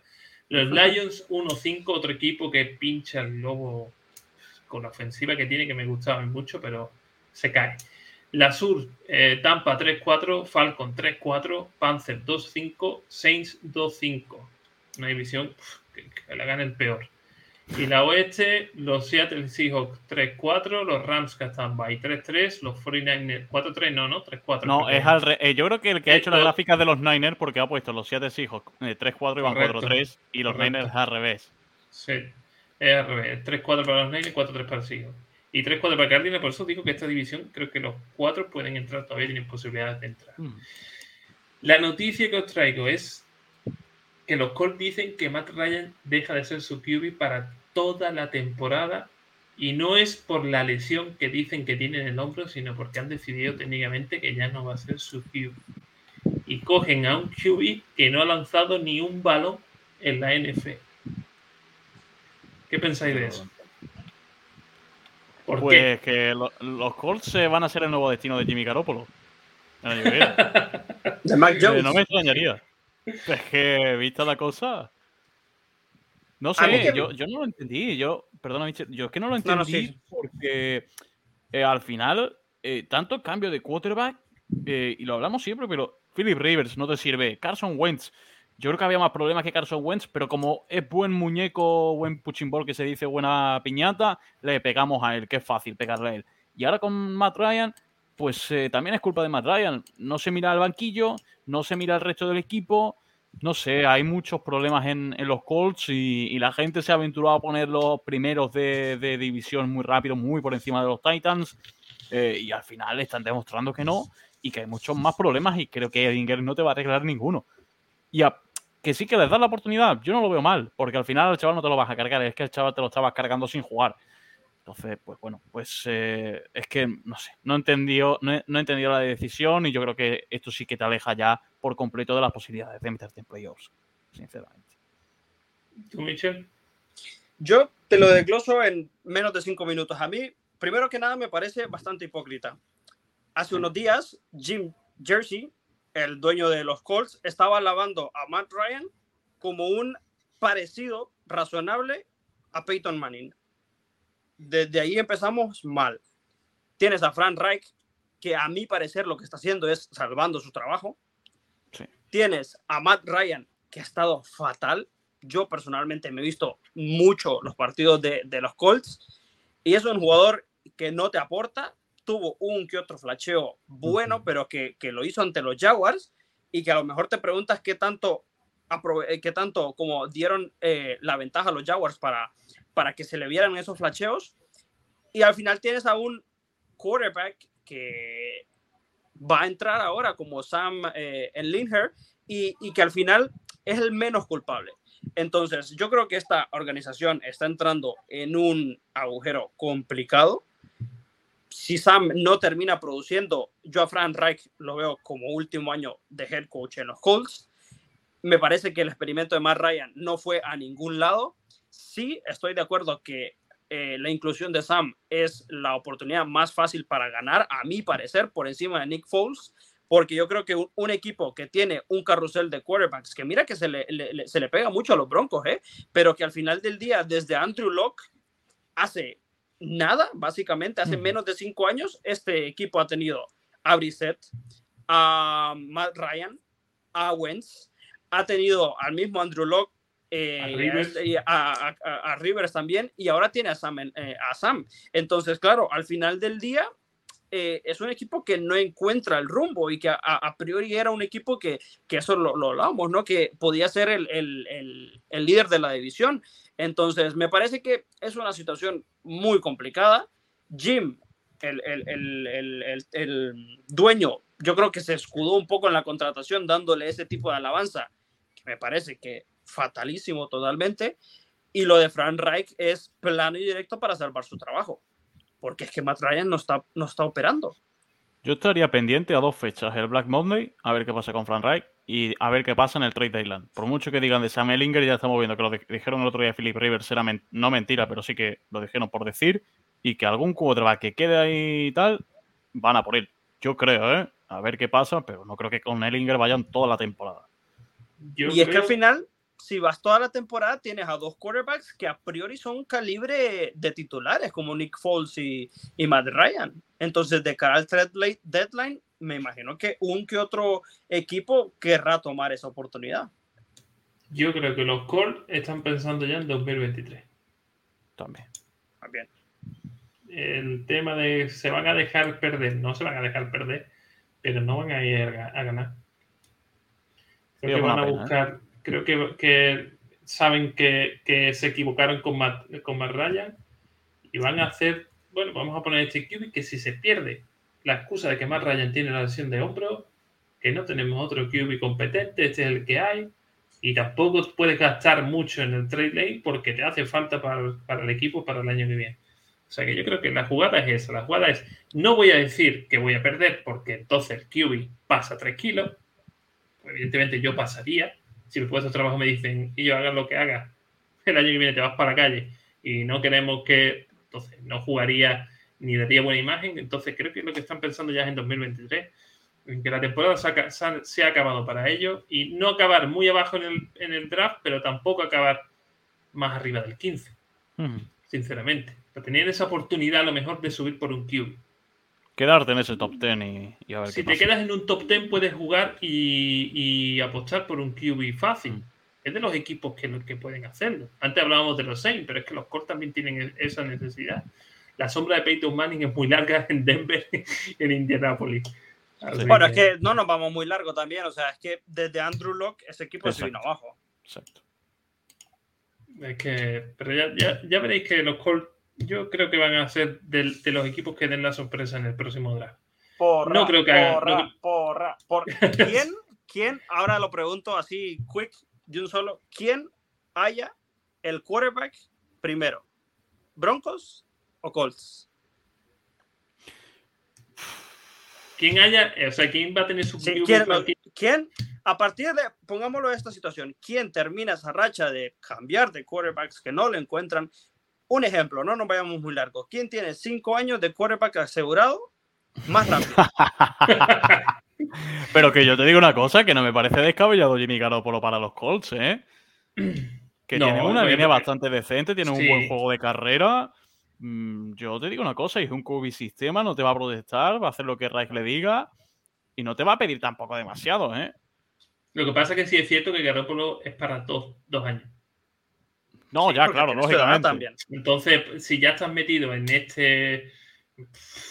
Los Lions 1-5, otro equipo que pincha el lobo con la ofensiva que tiene, que me gustaba mucho, pero se cae. La Sur, eh, Tampa 3-4, Falcon 3-4, Panzer 2-5, Saints 2-5. Una división que, que la gana el peor. Y la oeste, los Seattle Seahawks 3-4, los Rams que están by 3-3, los 49ers 4-3, no, no, 3-4. No, es al re eh, yo creo que el que ha hecho las gráficas de los Niners, porque ha puesto los Seattle Seahawks 3-4 y van 4-3, y los Niners al revés. Sí, es al revés, 3-4 para los Niners, 4-3 para los Seahawks. Y 3-4 para Cardinals, por eso digo que esta división, creo que los 4 pueden entrar, todavía tienen posibilidades de entrar. Mm. La noticia que os traigo es que los Colts dicen que Matt Ryan deja de ser su QB para toda la temporada y no es por la lesión que dicen que tiene en el hombro, sino porque han decidido técnicamente que ya no va a ser su QB. Y cogen a un QB que no ha lanzado ni un balón en la NF. ¿Qué pensáis de eso? pues que los Colts van a ser el nuevo destino de Jimmy Garoppolo. de Mac Jones. No me extrañaría. Es que, vista la cosa, no sé, yo, yo, no lo entendí. Yo, perdona, yo es que no lo entendí porque eh, al final, eh, tanto cambio de quarterback, eh, y lo hablamos siempre, pero Philip Rivers no te sirve. Carson Wentz, yo creo que había más problemas que Carson Wentz, pero como es buen muñeco, buen puchimbol que se dice, buena piñata, le pegamos a él, que es fácil pegarle a él. Y ahora con Matt Ryan, pues también es culpa de Matt Ryan. No se mira al banquillo, no se mira al resto del equipo no sé, hay muchos problemas en, los Colts y, la gente se ha aventurado a poner los primeros de, división muy rápido, muy por encima de los Titans. Eh, y al final están demostrando que no y que hay muchos más problemas y creo que Edinger no te va a arreglar ninguno. Y que sí que les da la oportunidad, yo no lo veo mal, porque al final el chaval no te lo vas a cargar, es que el chaval te lo estabas cargando sin jugar. Entonces, pues bueno, pues eh, es que no sé, no he, entendido, no, he, entendido la decisión y yo creo que esto sí que te aleja ya por completo de las posibilidades de meterte en playoffs, sinceramente. ¿Tú, Michel? Yo te lo desgloso en menos de cinco minutos. A mí, primero que nada, me parece bastante hipócrita. Hace unos días, Jim Jersey, el dueño de los Colts, estaba alabando a Matt Ryan como un parecido razonable a Peyton Manning desde ahí empezamos mal. Tienes a Frank Reich, que a mi parecer lo que está haciendo es salvando su trabajo. Tienes a Matt Ryan, que ha estado fatal. Yo personalmente me he visto mucho los partidos de, los Colts. Y es un jugador que no te aporta, tuvo un que otro flasheo bueno, pero que, que, lo hizo ante los Jaguars y que a lo mejor te preguntas qué tanto, qué tanto como dieron eh, la ventaja a los Jaguars para, para que se le vieran esos flasheos. Y al final tienes a un quarterback que va a entrar ahora como Sam eh, en Linher y, que al final es el menos culpable. Entonces, yo creo que esta organización está entrando en un agujero complicado. Si Sam no termina produciendo, yo a Frank Reich lo veo como último año de head coach en los Colts. Me parece que el experimento de Matt Ryan no fue a ningún lado. Sí, estoy de acuerdo que eh, la inclusión de Sam es la oportunidad más fácil para ganar, a mi parecer, por encima de Nick Foles porque yo creo que un, equipo que tiene un carrusel de quarterbacks, que mira que se le, se le pega mucho a los Broncos, ¿eh? pero que al final del día, desde Andrew Locke, hace nada, básicamente, hace menos de cinco años, este equipo ha tenido a Brissett, a Matt Ryan, a Wentz, ha tenido al mismo Andrew Locke, eh, a, Rivers. también, y ahora tiene a Sam, eh, a Sam. Entonces, claro, al final del día, eh, es un equipo que no encuentra el rumbo y que a, priori era un equipo que, que eso lo, lo hablábamos, ¿no? Que podía ser el, el, el, líder de la división. Entonces, me parece que es una situación muy complicada. Jim, el, dueño, yo creo que se escudó un poco en la contratación dándole ese tipo de alabanza, que me parece que fatalísimo totalmente. Y lo de Frank Reich es plano y directo para salvar su trabajo porque es que Matt Ryan no está, no está operando. Yo estaría pendiente a dos fechas, el Black Monday, a ver qué pasa con Frank Reich y a ver qué pasa en el Trade Island. Por mucho que digan de Sam Ellinger, ya estamos viendo que lo dijeron el otro día Philip Rivers, era no mentira, pero sí que lo dijeron por decir, y que algún quarterback que quede ahí y tal, van a por él. Yo creo, ¿eh? A ver qué pasa, pero no creo que con Ellinger vayan toda la temporada. y es que al final si vas toda la temporada, tienes a dos quarterbacks que a priori son calibre de titulares, como Nick Foles y, y Matt Ryan. Entonces, de cara al deadline, me imagino que un que otro equipo querrá tomar esa oportunidad. Yo creo que los Colts están pensando ya en 2023. También. También. El tema de se van a dejar perder, no se van a dejar perder, pero no van a ir a, ganar. Creo que van a ¿eh? buscar creo que, que saben que, que, se equivocaron con Matt, con Ryan y van a hacer, bueno, vamos a poner este QB que si se pierde la excusa de que Matt Ryan tiene la lesión de hombro, que no tenemos otro QB competente, este es el que hay, y tampoco puedes gastar mucho en el trade lane porque te hace falta para, para el equipo para el año que viene. O sea que yo creo que la jugada es esa. La jugada es, no voy a decir que voy a perder porque entonces el QB pasa 3 kilos. Evidentemente yo pasaría, si después de trabajo me dicen, y yo haga lo que haga, el año que viene te vas para la calle y no queremos que, entonces no jugaría ni daría buena imagen, entonces creo que lo que están pensando ya es en 2023, en que la temporada se ha, acabado para ellos y no acabar muy abajo en el, en el draft, pero tampoco acabar más arriba del 15, sinceramente. Para tener esa oportunidad a lo mejor de subir por un cube quedarte en ese top 10 y, a ver Si te quedas en un top 10 puedes jugar y, apostar por un QB fácil. Mm. Es de los equipos que, que pueden hacerlo. Antes hablábamos de los Saints, pero es que los Colts también tienen e-, esa necesidad. La sombra de Peyton Manning es muy larga en Denver y en Indianapolis. Bueno, es que no nos vamos muy largo también. O sea, es que desde Andrew Locke ese equipo se vino abajo. Exacto. Es que, pero ya, ya, ya veréis que los Colts yo creo que van a ser de, los equipos que den la sorpresa en el próximo draft. no creo que hagan. Porra, por, ¿quién, ¿Quién? Ahora lo pregunto así, quick, de un solo. ¿Quién haya el quarterback primero? ¿Broncos o Colts? ¿Quién haya? O sea, ¿quién va a tener su ¿quién, ¿quién, A partir de, pongámoslo de esta situación, ¿quién termina esa racha de cambiar de quarterbacks que no le encuentran? Un ejemplo, no nos vayamos muy largos. ¿Quién tiene cinco años de quarterback asegurado más rápido? Pero que yo te digo una cosa, que no me parece descabellado Jimmy Garoppolo para los Colts, ¿eh? Que tiene una línea bastante decente, tiene un buen juego de carrera. Mm, yo te digo una cosa, es un QB sistema, no te va a protestar, va a hacer lo que Reich le diga y no te va a pedir tampoco demasiado, ¿eh? Lo que pasa es que sí es cierto que Garoppolo es para dos, dos años. No, ya, claro, lógicamente. Entonces, si ya estás metido en este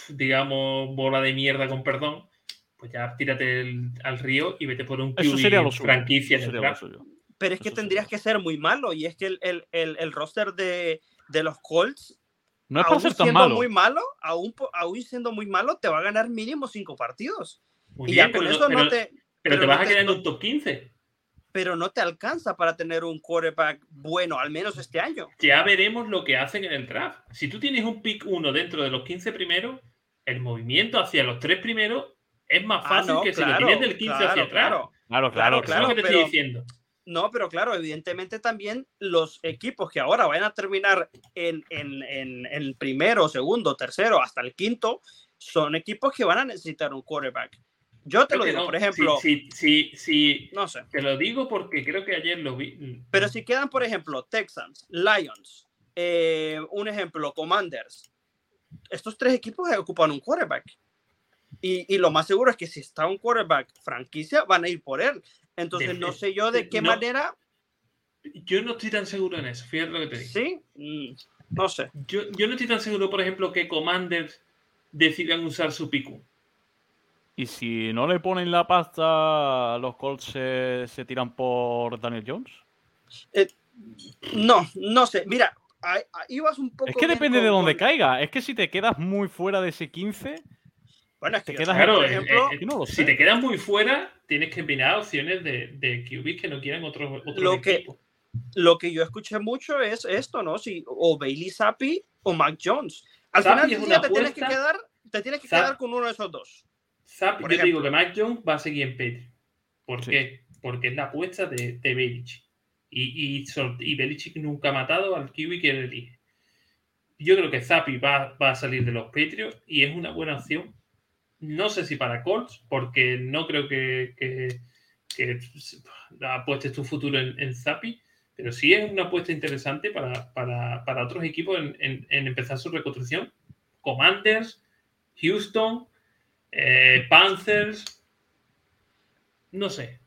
digamos, bola de mierda con perdón, pues ya tírate al río y vete por un Eso sería lo franquicia Pero es que tendrías que ser muy malo y es que el, el, el, roster de, de, los Colts no es tan malo. muy malo, aún, aún siendo muy malo, te va a ganar mínimo cinco partidos. y ya con eso no te. Pero, te vas a quedar en un top 15 pero no te alcanza para tener un quarterback bueno, al menos este año. Ya veremos lo que hacen en el draft. Si tú tienes un pick 1 dentro de los 15 primeros, el movimiento hacia los tres primeros es más ah, fácil que si lo tienes del 15 hacia atrás. Claro, claro, claro. claro, que te estoy diciendo. No, pero claro, evidentemente también los equipos que ahora van a terminar en, en, en, en primero, segundo, tercero, hasta el quinto, son equipos que van a necesitar un quarterback. Yo te lo digo, por ejemplo. Sí, sí, sí, no sé. Te lo digo porque creo que ayer lo vi. Pero si quedan, por ejemplo, Texans, Lions, eh, un ejemplo, Commanders, estos tres equipos ocupan un quarterback. Y, y, lo más seguro es que si está un quarterback franquicia, van a ir por él. Entonces, no sé yo de qué manera. Yo no estoy tan seguro en eso, fíjate lo que te digo. Sí, mm, no sé. Yo, yo no estoy tan seguro, por ejemplo, que Commanders decidan usar su pico. Y si no le ponen la pasta, los Colts se, tiran por Daniel Jones. Eh, no, no sé. Mira, ibas un poco. Es que depende de dónde caiga. Es que si te quedas muy fuera de ese 15. Bueno, es que te quedas, claro, eh, ejemplo, eh, si te quedas muy fuera, tienes que mirar opciones de, de QBs que no quieran otros otro lo que Lo que yo escuché mucho es esto, ¿no? Si, o Bailey Zappi o Mac Jones. Al final te tienes que quedar, te tienes que quedar con uno de esos dos yo te digo que Mike Jones va a seguir en Petri. ¿Por qué? Porque es la apuesta de, de Belichick. Y, y, y, Belichick nunca ha matado al Kiwi que él elige. Yo creo que Zappi va, va, a salir de los Patriots y es una buena opción. No sé si para Colts, porque no creo que, que, que apuestes tu futuro en, en Zappi, pero sí es una apuesta interesante para, para, para otros equipos en, en, en, empezar su reconstrucción. Commanders, Houston, eh, Panthers. No sé.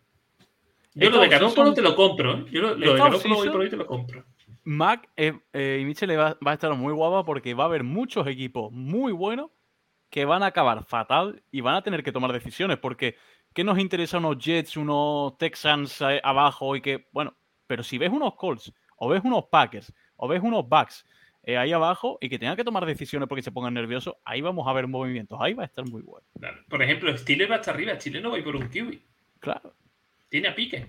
Yo lo de Garoppolo te lo compro. ¿eh? Yo lo, de Garoppolo hoy por hoy te lo compro. Mac eh, eh, y Mitchell va, va, a estar muy guapa porque va a haber muchos equipos muy buenos que van a acabar fatal y van a tener que tomar decisiones porque ¿qué nos interesa unos Jets, unos Texans abajo y que, bueno, pero si ves unos Colts o ves unos Packers o ves unos Bucks eh, ahí abajo y que tengan que tomar decisiones porque se pongan nerviosos, ahí vamos a ver movimientos. Ahí va a estar muy bueno. Por ejemplo, Stile va hasta arriba. Chile no va a ir por un kiwi. Claro. Tiene a pique.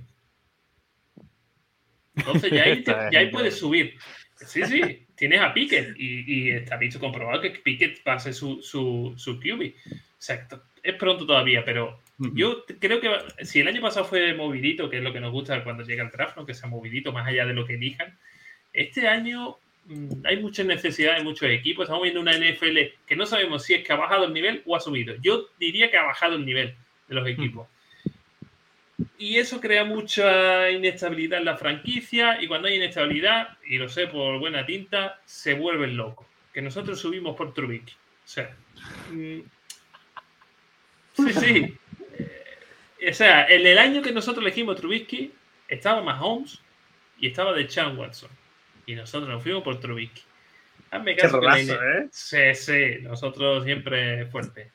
Entonces ya ahí, ya puedes subir. Sí, sí, tienes a Piquet y, está dicho comprobado que Piquet va a ser su, su, su QB. O es pronto todavía, pero yo creo que si el año pasado fue movidito, que es lo que nos gusta cuando llega el draft, que sea movidito más allá de lo que elijan, este año Mm, hay muchas necesidades, muchos equipos. Estamos viendo una NFL que no sabemos si es que ha bajado el nivel o ha subido. Yo diría que ha bajado el nivel de los equipos. Y eso crea mucha inestabilidad en la franquicia. Y cuando hay inestabilidad, y lo sé por buena tinta, se vuelven locos. Que nosotros subimos por Trubisky. O sea, mm, sí, sí. Eh, o sea, en el año que nosotros elegimos Trubisky, estaba Mahomes y estaba de Chan Watson y nosotros nos fuimos por Trubisky. Hazme caso ¿eh? Sí, sí, nosotros siempre fuerte.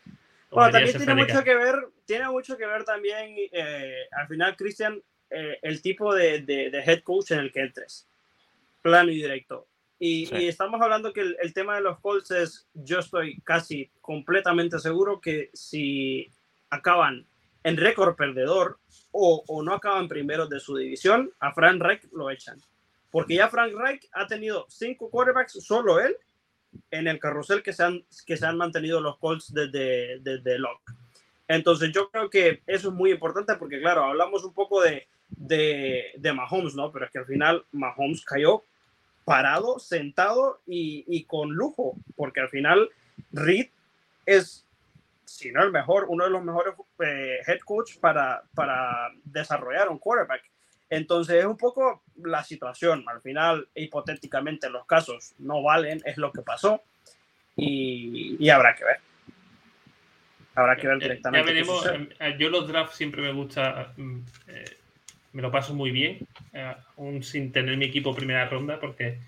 Bueno, también tiene mucho que ver, tiene mucho que ver también, eh, al final, Cristian, eh, el tipo de, de, head coach en el que entres. Plano y directo. Y, y estamos hablando que el, el, tema de los Colts es, yo estoy casi completamente seguro que si acaban en récord perdedor o, o no acaban primero de su división, a Fran Reck lo echan. Porque ya Frank Reich ha tenido cinco quarterbacks, solo él, en el carrusel que se han, que se han mantenido los Colts desde, desde Locke. Entonces yo creo que eso es muy importante porque, claro, hablamos un poco de, de, de Mahomes, ¿no? Pero es que al final Mahomes cayó parado, sentado y, y con lujo, porque al final Reed es, si no el mejor, uno de los mejores eh, head coach para, para desarrollar un quarterback. Entonces es un poco la situación. Al final, hipotéticamente, los casos no valen, es lo que pasó y, habrá que ver. Habrá que ver eh, directamente. Ya veremos. Eh, yo los drafts siempre me gusta, mm, eh, me lo paso muy bien, aún sin tener mi equipo primera ronda, porque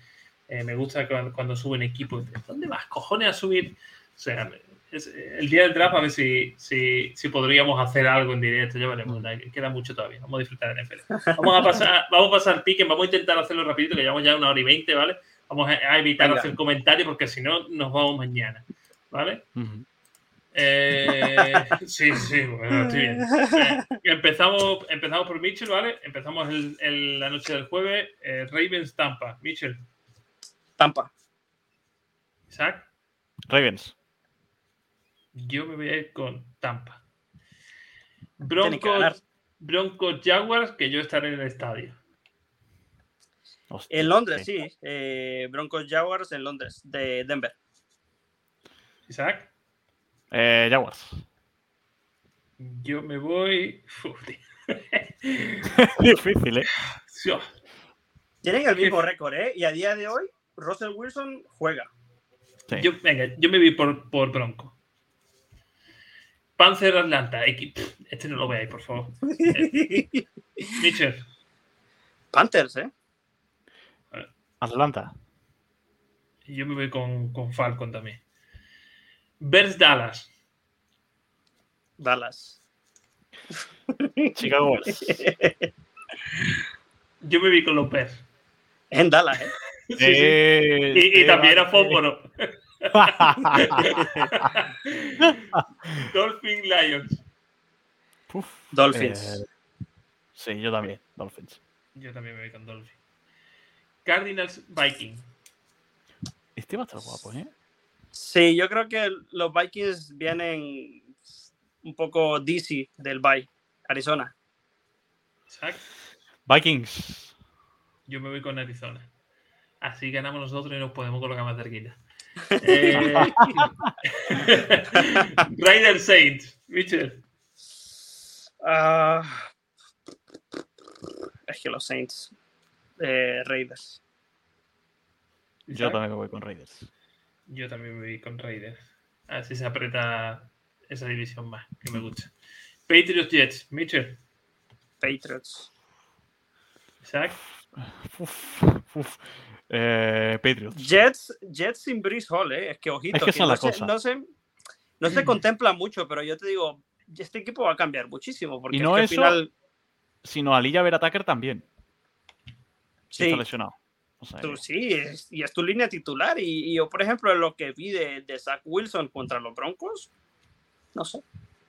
me gusta cuando, suben equipos. ¿Dónde vas, cojones, a subir sea, el día del draft a ver si, si, si, podríamos hacer algo en directo, ya veremos, queda mucho todavía, vamos a disfrutar de NFL. Vamos a pasar, vamos a pasar pique, vamos a intentar hacerlo rapidito, que llevamos ya una hora y veinte, ¿vale? Vamos a, evitar hacer comentarios porque si no nos vamos mañana, ¿vale? Eh, sí, sí, bueno, estoy bien. Eh, empezamos, empezamos por Mitchell, ¿vale? Empezamos el, la noche del jueves. Eh, Ravens Tampa. Mitchell. Tampa. Isaac. Ravens. Yo me voy a ir con Tampa. Broncos, Broncos Jaguars, que yo estaré en el estadio. en Londres, sí. Broncos Jaguars en Londres, de Denver. Isaac. Eh, Jaguars. Yo me voy. Difícil, ¿eh? Tienen el mismo récord, ¿eh? Y a día de hoy, Russell Wilson juega. Yo, venga, yo me vi por, por Bronco. Panzer Atlanta. Este no lo veáis, por favor. Mitchell. Panthers, ¿eh? Atlanta. Yo me voy con, con Falcon también. Bears Dallas. Dallas. Chicago Yo me vi con los Bears. En Dallas, ¿eh? Sí, Y, también era fósforo. Dolphins Lions. Dolphins. Eh, sí, yo también. Dolphins. Yo también me voy con Dolphins. Cardinals Viking. Este va a estar guapo, ¿eh? Sí, yo creo que los Vikings vienen un poco DC del Bay, Arizona. Vikings. Yo me voy con Arizona. Así ganamos nosotros y nos podemos colocar más cerquita. Eh, Raider Saints, Mitchell. Ah, es que los Saints. Eh, Raiders. Yo también me voy con Raiders. Yo también me voy con Raiders. A ver si se aprieta esa división más, que me gusta. Patriots Jets, Mitchell. Patriots. Isaac. Eh, Patriots. Jets, Jets sin Breeze Hall, ¿eh? Es que ojito. Es que, no, se, no, se, no, se, contempla mucho, pero yo te digo, este equipo va a cambiar muchísimo. Porque y no es que al final... sino Alilla Verataker también. Sí. Está lesionado sí, y es tu línea titular. Y, yo, por ejemplo, lo que vi de, Zach Wilson contra los Broncos, no sé.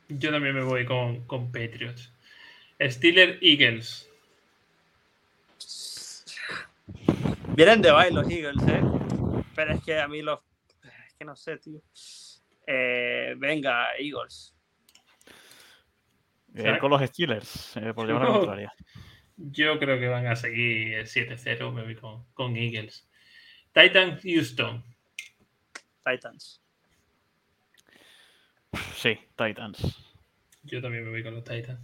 Yo también me voy con, con Patriots. Steelers Eagles. Vienen de baile los Eagles, ¿eh? Pero es que a mí los. Es que no sé, tío. Eh, venga, Eagles. Eh, con los Steelers, eh, por llevar la contraria. Yo creo que van a seguir 7-0, me voy con, Eagles. Titans Houston. Titans. Sí, Titans. Yo también me voy con los Titans.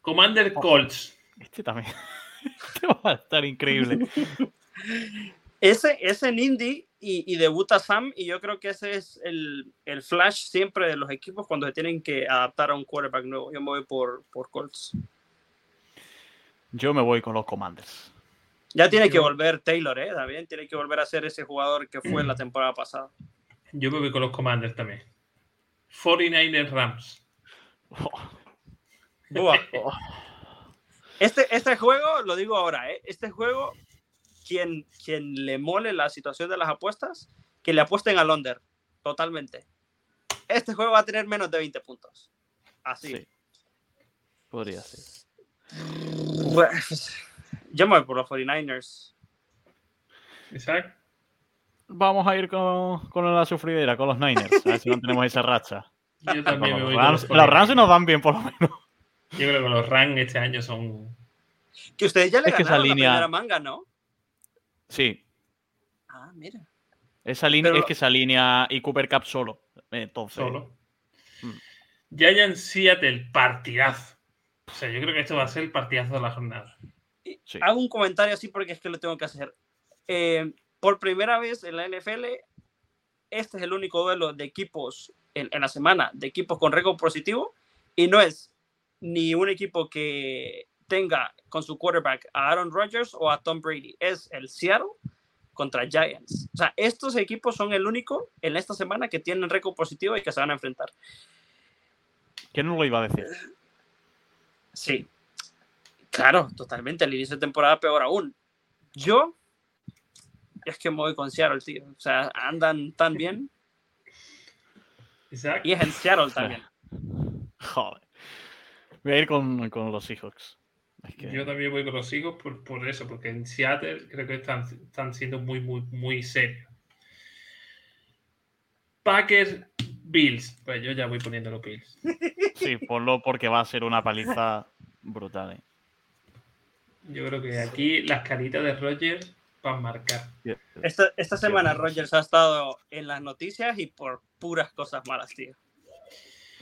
Commander Colts. Este también. Este va a estar increíble. ese, ese en Indy y, debuta Sam, y yo creo que ese es el, flash siempre de los equipos cuando se tienen que adaptar a un quarterback nuevo. Yo me voy por, por Colts. Yo me voy con los Commanders. Ya tiene que volver Taylor, ¿eh? También tiene que volver a ser ese jugador que fue en la temporada pasada. Yo me voy con los Commanders también. 49ers Rams. Este, este juego, lo digo ahora, ¿eh? Este juego, quien, quien le mole la situación de las apuestas, que le apuesten al under. Totalmente. Este juego va a tener menos de 20 puntos. Así. Podría ser. Pues, yo me voy por los 49ers. Isaac. Vamos a ir con, con, la sufridera, con los Niners. A ver si no tenemos esa racha. Yo también me voy los, con los, los Rams nos dan bien, por lo menos. Yo creo que los Rams este año son. Que ustedes ya le es ganaron que esa línea... la primera manga, ¿no? Sí. Ah, mira. Esa línea es que esa línea y Cooper Cup solo. Entonces. Solo. Hmm. Giant Seattle, partidazo. O sea, yo creo que esto va a ser el partidazo de la jornada. Hago un comentario así porque es que lo tengo que hacer. Eh, por primera vez en la NFL, este es el único duelo de equipos en, la semana, de equipos con récord positivo, y no es ni un equipo que tenga con su quarterback a Aaron Rodgers o a Tom Brady, es el Seattle contra Giants. O sea, estos equipos son el único en esta semana que tienen récord positivo y que se van a enfrentar. ¿Quién no lo iba a decir? Sí, claro, totalmente. El inicio de temporada peor aún. Yo es que me voy con Seattle, tío. O sea, andan tan bien. Y es en Seattle también. Joder. Voy a ir con, con los Seahawks. Yo también voy con los Seahawks por, por, eso, porque en Seattle creo que están, están siendo muy, muy, muy serios. Packers Bills. Pues yo ya voy poniendo los Bills. Sí, ponlo porque va a ser una paliza brutal. ¿eh? Yo creo que aquí las caritas de Rogers van a marcar. Esta, esta semana Rogers ha estado en las noticias y por puras cosas malas, tío.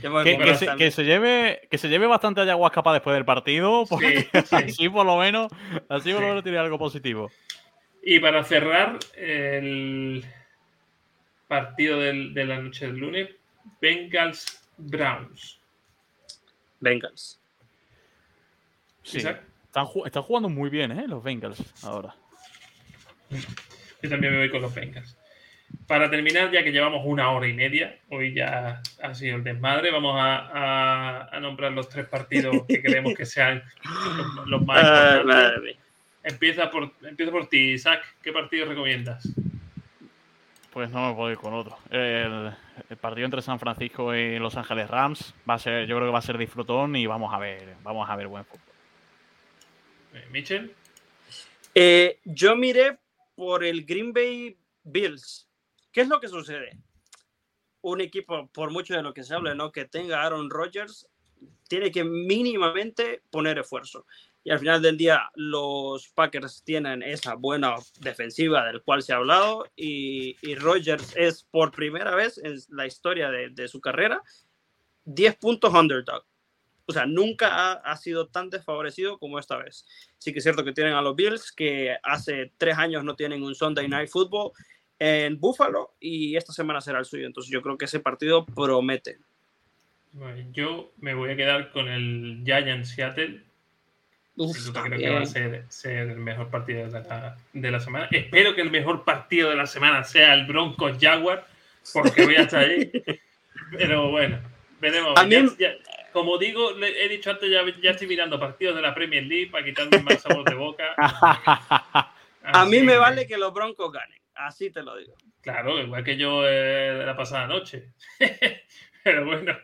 Que, se, lleve, que se lleve bastante ayahuasca para después del partido, porque así por lo menos, así por lo menos tiene algo positivo. Y para cerrar el partido de la noche del lunes, Bengals Browns. Bengals. Sí. Están, están, jugando muy bien, ¿eh? Los Bengals ahora. Yo también me voy con los Bengals. Para terminar, ya que llevamos una hora y media, hoy ya ha sido el desmadre, vamos a, nombrar los tres partidos que creemos que sean los, más ah, importantes. Empieza por, empiezo por ti, Isaac. ¿Qué partido recomiendas? Pues no me puedo ir con otro. El, partido entre San Francisco y Los Ángeles Rams va a ser, yo creo que va a ser disfrutón y vamos a ver, vamos a ver buen fútbol. Eh, Mitchell. Eh, yo miré por el Green Bay Bills. ¿Qué es lo que sucede? Un equipo, por mucho de lo que se hable, ¿no? que tenga Aaron Rodgers, tiene que mínimamente poner esfuerzo. Y al final del día, los Packers tienen esa buena defensiva del cual se ha hablado y, y Rodgers es por primera vez en la historia de, de su carrera 10 puntos underdog. O sea, nunca ha, ha, sido tan desfavorecido como esta vez. Sí que es cierto que tienen a los Bills, que hace tres años no tienen un Sunday Night Football en Buffalo y esta semana será el suyo. Entonces yo creo que ese partido promete. yo me voy a quedar con el Giants Seattle. creo que va a ser, ser, el mejor partido de la, de la, semana. Espero que el mejor partido de la semana sea el Broncos Jaguar, porque voy a estar ahí. Pero bueno, veremos. como digo, le he dicho antes, ya, ya, estoy mirando partidos de la Premier League para quitarme más sabor de boca. a mí me vale que los Broncos ganen. Así te lo digo. Claro, igual que yo eh, la pasada noche. Pero bueno,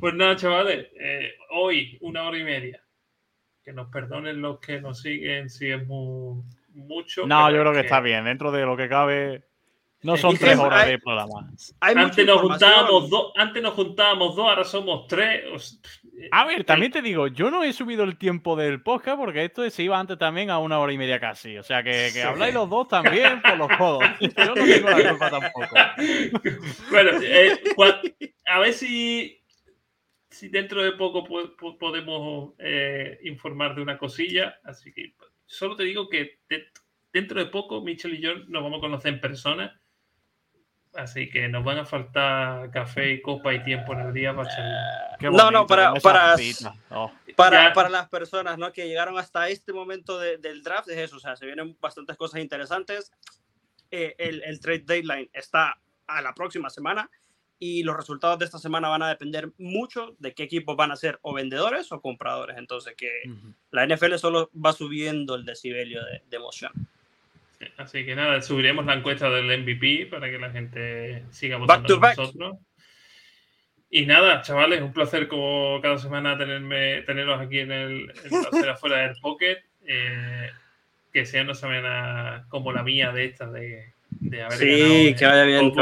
pues nada, chavales, eh, hoy una hora y media. Que nos perdonen los que nos siguen si es mucho. No, yo creo que, está bien. Dentro de lo que cabe, no son tres horas de programa. Antes nos, juntábamos dos, antes nos juntábamos dos, ahora somos tres. A ver, también te digo, yo no he subido el tiempo del podcast porque esto se iba antes también a una hora y media casi. O sea que, habláis los dos también por los codos. Yo no tengo la culpa tampoco. Bueno, eh, a ver si, si dentro de poco podemos eh, informar de una cosilla. Así que solo te digo que dentro de poco Michelle y yo nos vamos a conocer en persona Así que nos van a faltar café y copa y tiempo en el día para No, no, para, para, oh. para, para, las personas ¿no? que llegaron hasta este momento del draft, es eso. O sea, se vienen bastantes cosas interesantes. Eh, el, el, trade deadline está a la próxima semana y los resultados de esta semana van a depender mucho de qué equipos van a ser o vendedores o compradores. Entonces, que la NFL solo va subiendo el decibelio de, de emoción. Así que nada, subiremos la encuesta del MVP para que la gente siga votando con nosotros. Y nada, chavales, un placer como cada semana tenerme, tenerlos aquí en el en afuera del Pocket. Eh, que sea una semana como la mía de esta de, de haber Sí, que vaya bien.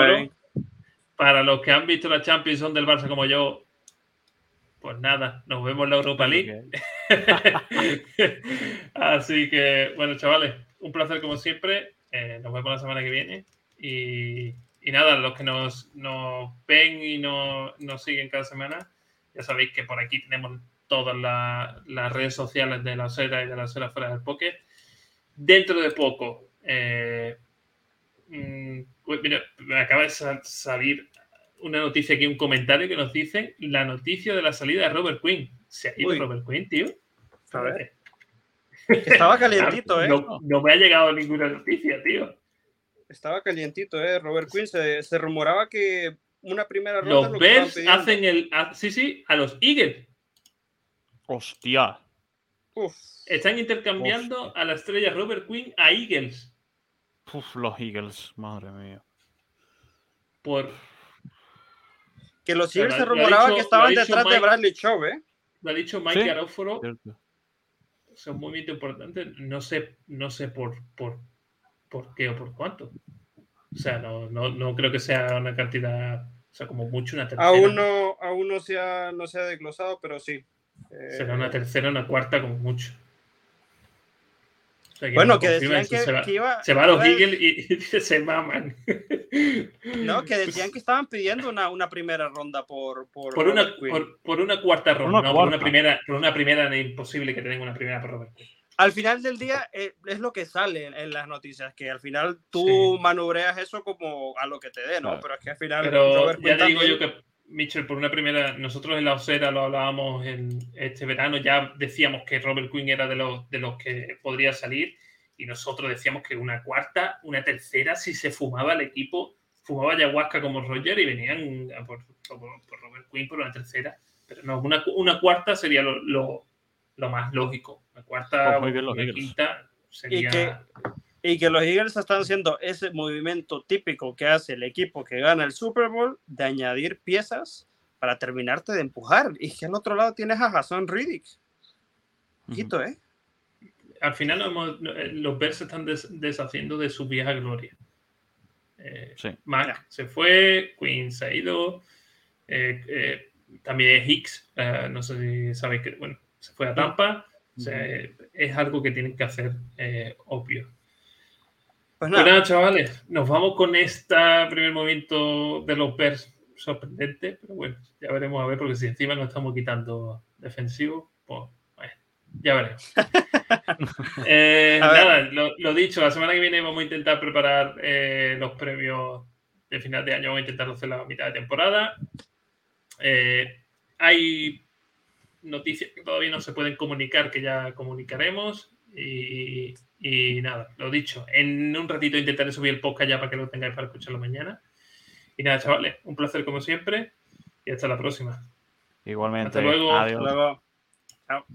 Para los que han visto la Champions son del Barça como yo, pues nada, nos vemos en la Europa League. Así que, bueno, chavales, un placer como siempre. Eh, nos vemos la semana que viene. Y, nada, los que nos, ven y nos, siguen cada semana, ya sabéis que por aquí tenemos todas las redes sociales de la Osera y de la Osera fuera del Pocket. Dentro de poco, eh, mm, mira, me acaba de salir una noticia aquí, un comentario que nos dice la noticia de la salida de Robert Quinn. ¿Se ha ido Robert Quinn, tío? A ver. Estaba calientito, ¿eh? No, me ha llegado ninguna noticia, tío. estaba calientito, ¿eh? Robert Quinn. Se, se rumoraba que una primera ronda. Los Bears hacen el. sí, sí, a los Eagles. Hostia. Uf. Están intercambiando a la estrella Robert Quinn a Eagles. Uf, los Eagles, madre mía. Por. Que los Eagles se rumoraba que estaban detrás de Bradley Chubb, ¿eh? Lo ha dicho Mike ¿Sí? Es un movimiento importante. No sé, no sé por, por, por qué o por cuánto. O sea, no, no, no creo que sea una cantidad, o sea, como mucho una tercera. Aún no, aún no, se, ha, no se ha desglosado, pero sí. Será una tercera, una cuarta como mucho. Sea, que bueno, que decían que, se va, que iba, se va a los Eagles y, y, se maman. No, que decían que estaban pidiendo una, una primera ronda por por, por una, por, por, una cuarta ronda, una no, cuarta. por una primera, por una primera era imposible que tengan una primera por Robert. Al final del día eh, es lo que sale en, en, las noticias, que al final tú sí. manubreas eso como a lo que te dé, ¿no? Claro. Pero es que al final... Pero Robert ya te digo también... yo que Mitchell, por una primera, nosotros en la Osera lo hablábamos en este verano, ya decíamos que Robert Quinn era de los, de los que podría salir y nosotros decíamos que una cuarta, una tercera, si se fumaba el equipo, fumaba ayahuasca como Roger y venían por, por, por Robert Quinn por una tercera. Pero no, una, una cuarta sería lo, lo, lo, más lógico. La cuarta pues o la quinta sería... Y que, y que los Eagles están haciendo ese movimiento típico que hace el equipo que gana el Super Bowl de añadir piezas para terminarte de empujar. Y que al otro lado tienes a Jason Riddick. Quito, ¿eh? Al final hemos, los Bears se están des, deshaciendo de su vieja gloria. Eh, sí. Mac yeah. se fue, Queen se ha ido, eh, eh, también Hicks, no sé si sabéis que, bueno, se fue a Tampa. O sea, es algo que tienen que hacer obvio. Pues nada. pues nada. chavales, nos vamos con este primer movimiento de los Bears sorprendente, pero bueno, ya veremos a ver, porque si encima nos estamos quitando defensivo, pues bueno, ya veremos. eh, nada, lo, lo, dicho, la semana que viene vamos a intentar preparar eh, los premios de final de año, vamos a intentar hacer la mitad de temporada. Eh, hay noticias que todavía no se pueden comunicar, que ya comunicaremos. Y, y, nada, lo dicho, en un ratito intentaré subir el podcast ya para que lo tengáis para escucharlo mañana. Y nada, chavales, un placer como siempre y hasta la próxima. Igualmente. Hasta luego. Adiós. Hasta luego. Chao.